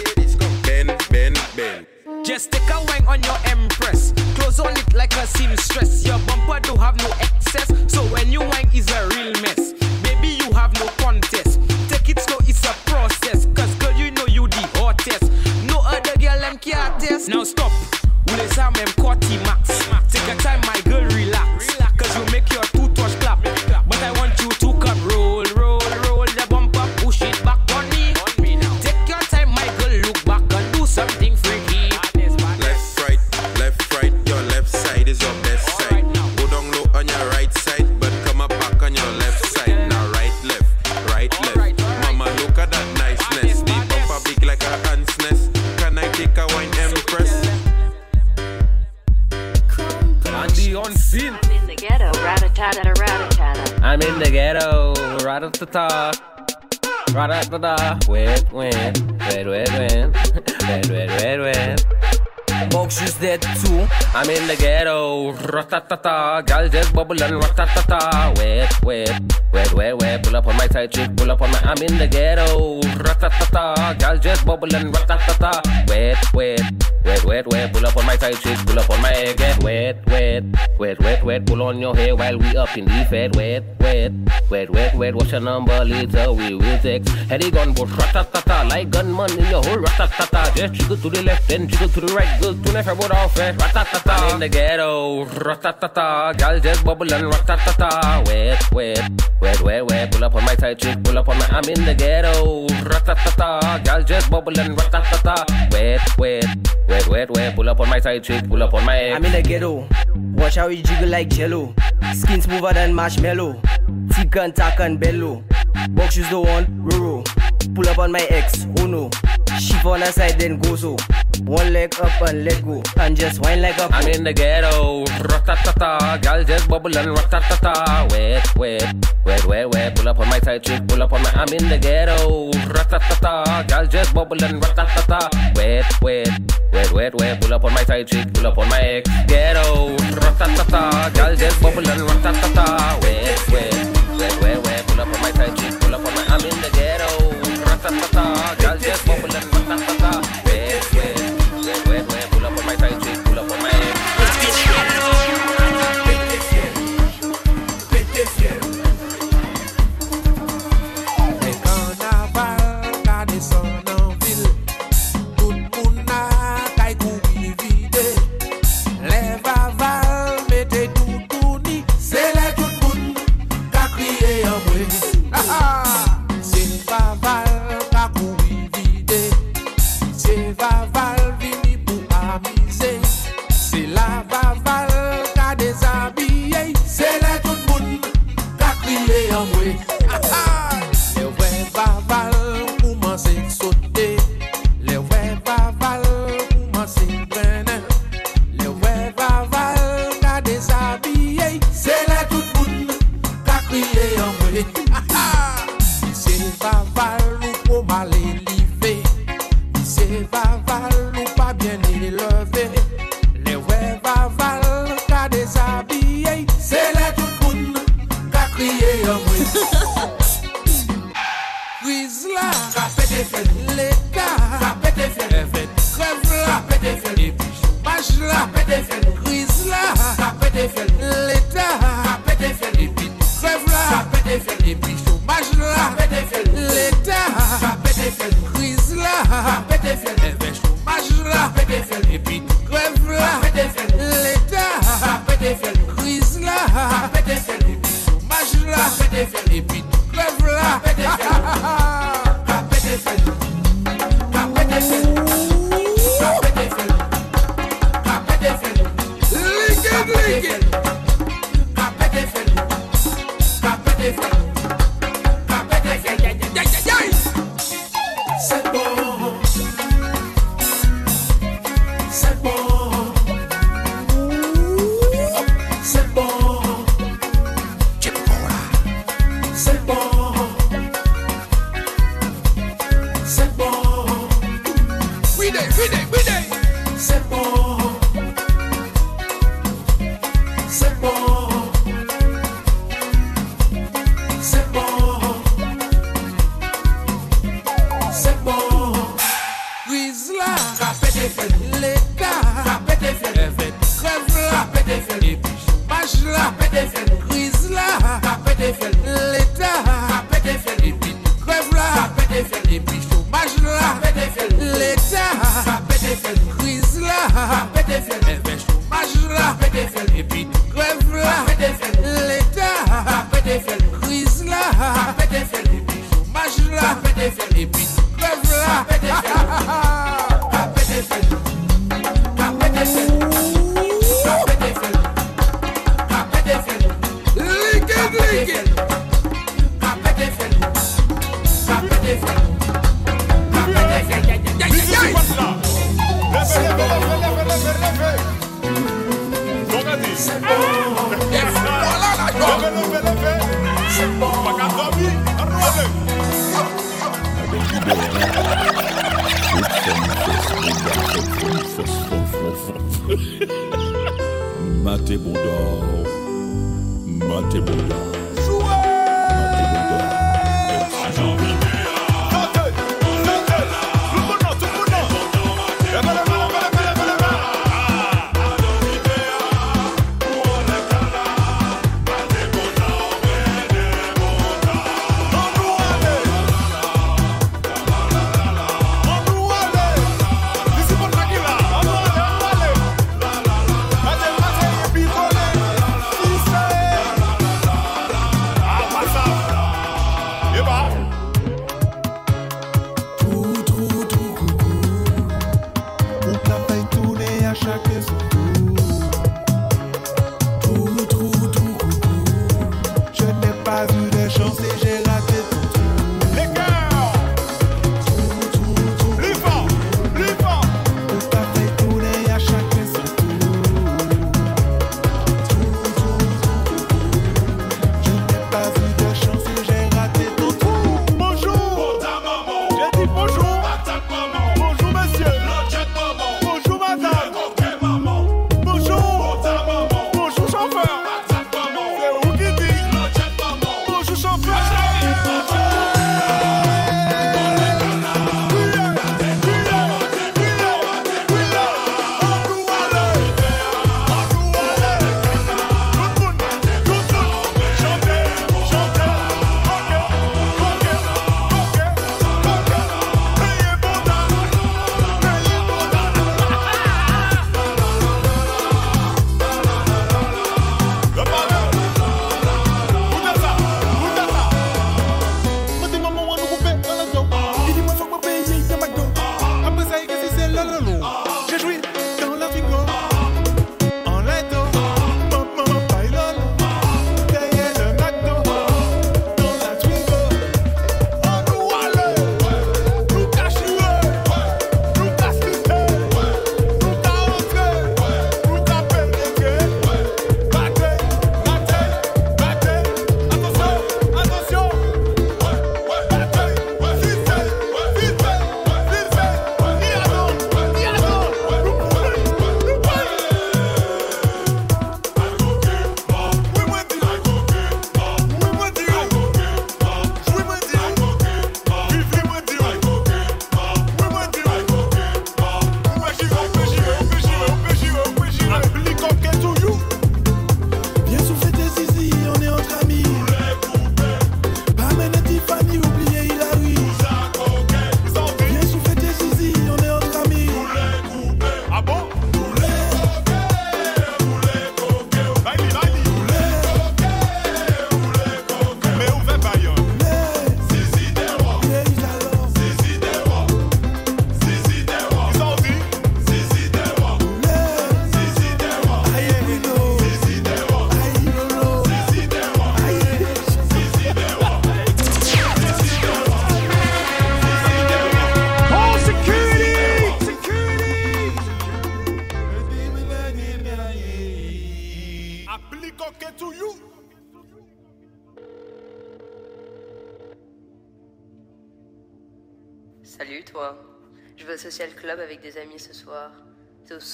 bend, bend, bend. Just take a wine on your empress. Close on it like a seamstress. Your bumper do have no excess. So when you wine is a real mess. Baby, you have no contest. Take it slow, it's a process. Cause girl, you know you the hottest. Them test. Now stop. Ule sa mem koti max. Take your time, my girl, rat-a-ta-ta. Gal just bubbling, rat-a-ta-ta. Wait, wait, wait, wait, wait. Pull up on my tight chick, pull up on my. I'm in the ghetto, rat-a-ta-ta. Gal just bubbling, rat-a-ta-ta. Wait, wait, wait, wait, wait. Pull up on my tight chick, pull up on my get wet, wet, wet, wet, wet. Pull on your hair while we up in the fed. Wet, wet, wet, wet, wet. What's your number later? We will text. Heady gun, but rat-a-ta-ta. Like gunman in your hole, rat-a-ta-ta. Just jiggle to the left, then jiggle to the right. Good to never put off it. Rat-a-ta-ta. I'm in the ghetto, rat-a-ta-ta. Gal just bubbling, rat-a-ta-ta. Wet, wet, wet, wet, wet. Pull up on my tight chick, pull up on my. I'm in the ghetto, rat-a-ta-ta. Gal just bubbling, rat-a-ta-ta. Wet, wet, wet, wet, wet. Pull up on my tight chick, pull up on my. I'm in the ghetto. Watch how we jiggle like jello. Skin smoother than marshmallow. Thick and tack and bellow. Box shoes the one, roro. Pull up on my ex, oh no. Shift on the side, then go so. One leg up and let go. And just whine like a I'm in the ghetto, rat-a-ta-ta. Gal just bubbling, rat-a-ta-ta. Wet, wet, wet, wet, wet. Pull up on my tight chick, pull up on my. I'm in the ghetto, rat-a-ta-ta. Gal just bubbling, rat-a-ta-ta. Wet, wet, wet, wet, wet. Pull up on my tight chick, pull up on my ex. Ghetto, rat-a-ta-ta. Gal just bubbling, rat-a-ta-ta. Wet, wet, wet, wet, wet. Pull up on my tight chick, pull up on my. I'm in the ghetto, rat-a-ta-ta.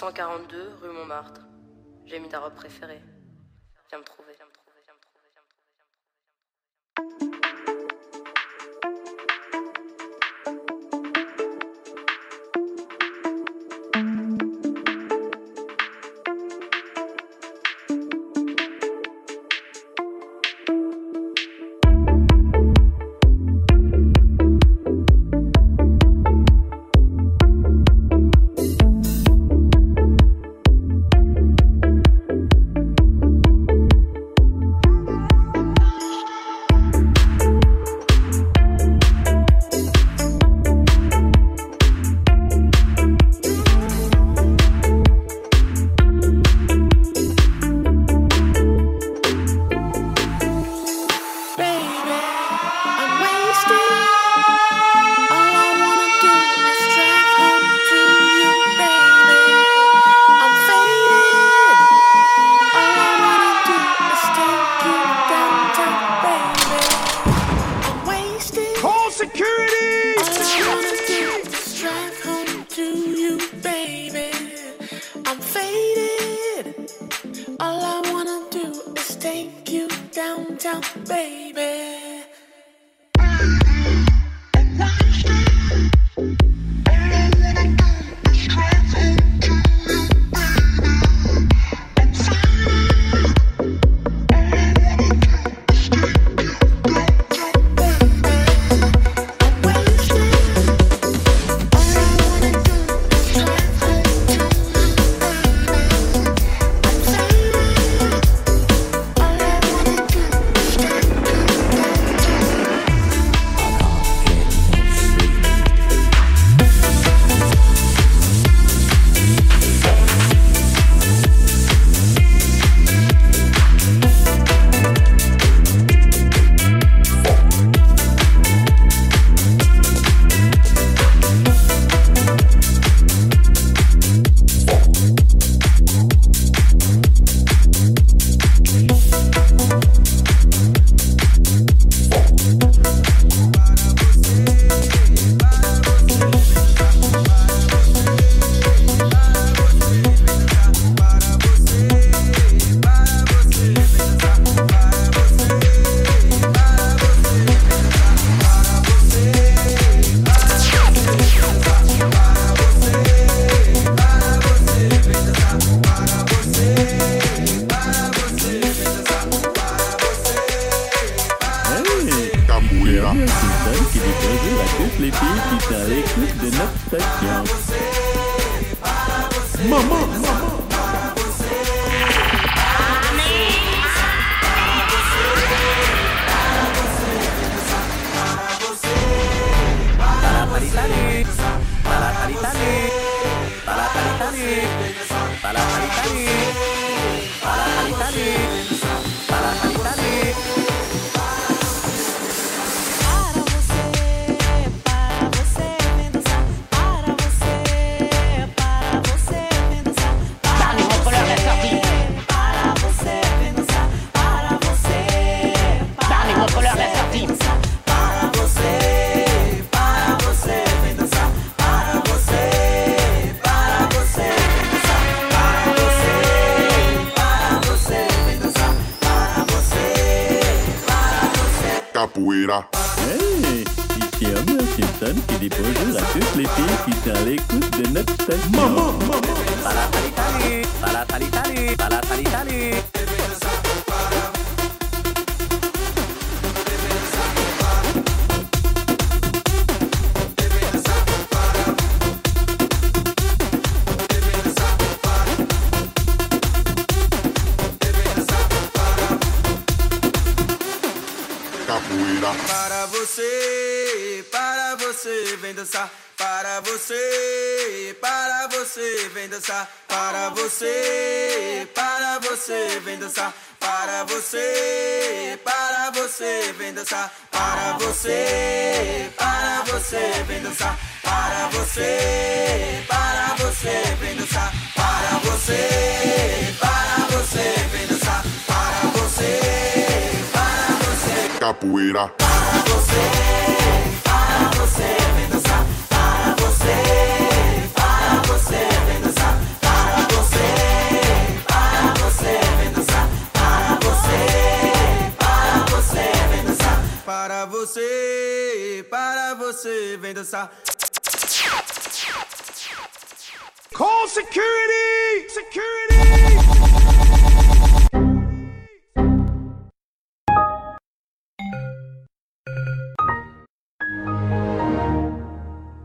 142 rue Montmartre. J'ai mis ta robe préférée.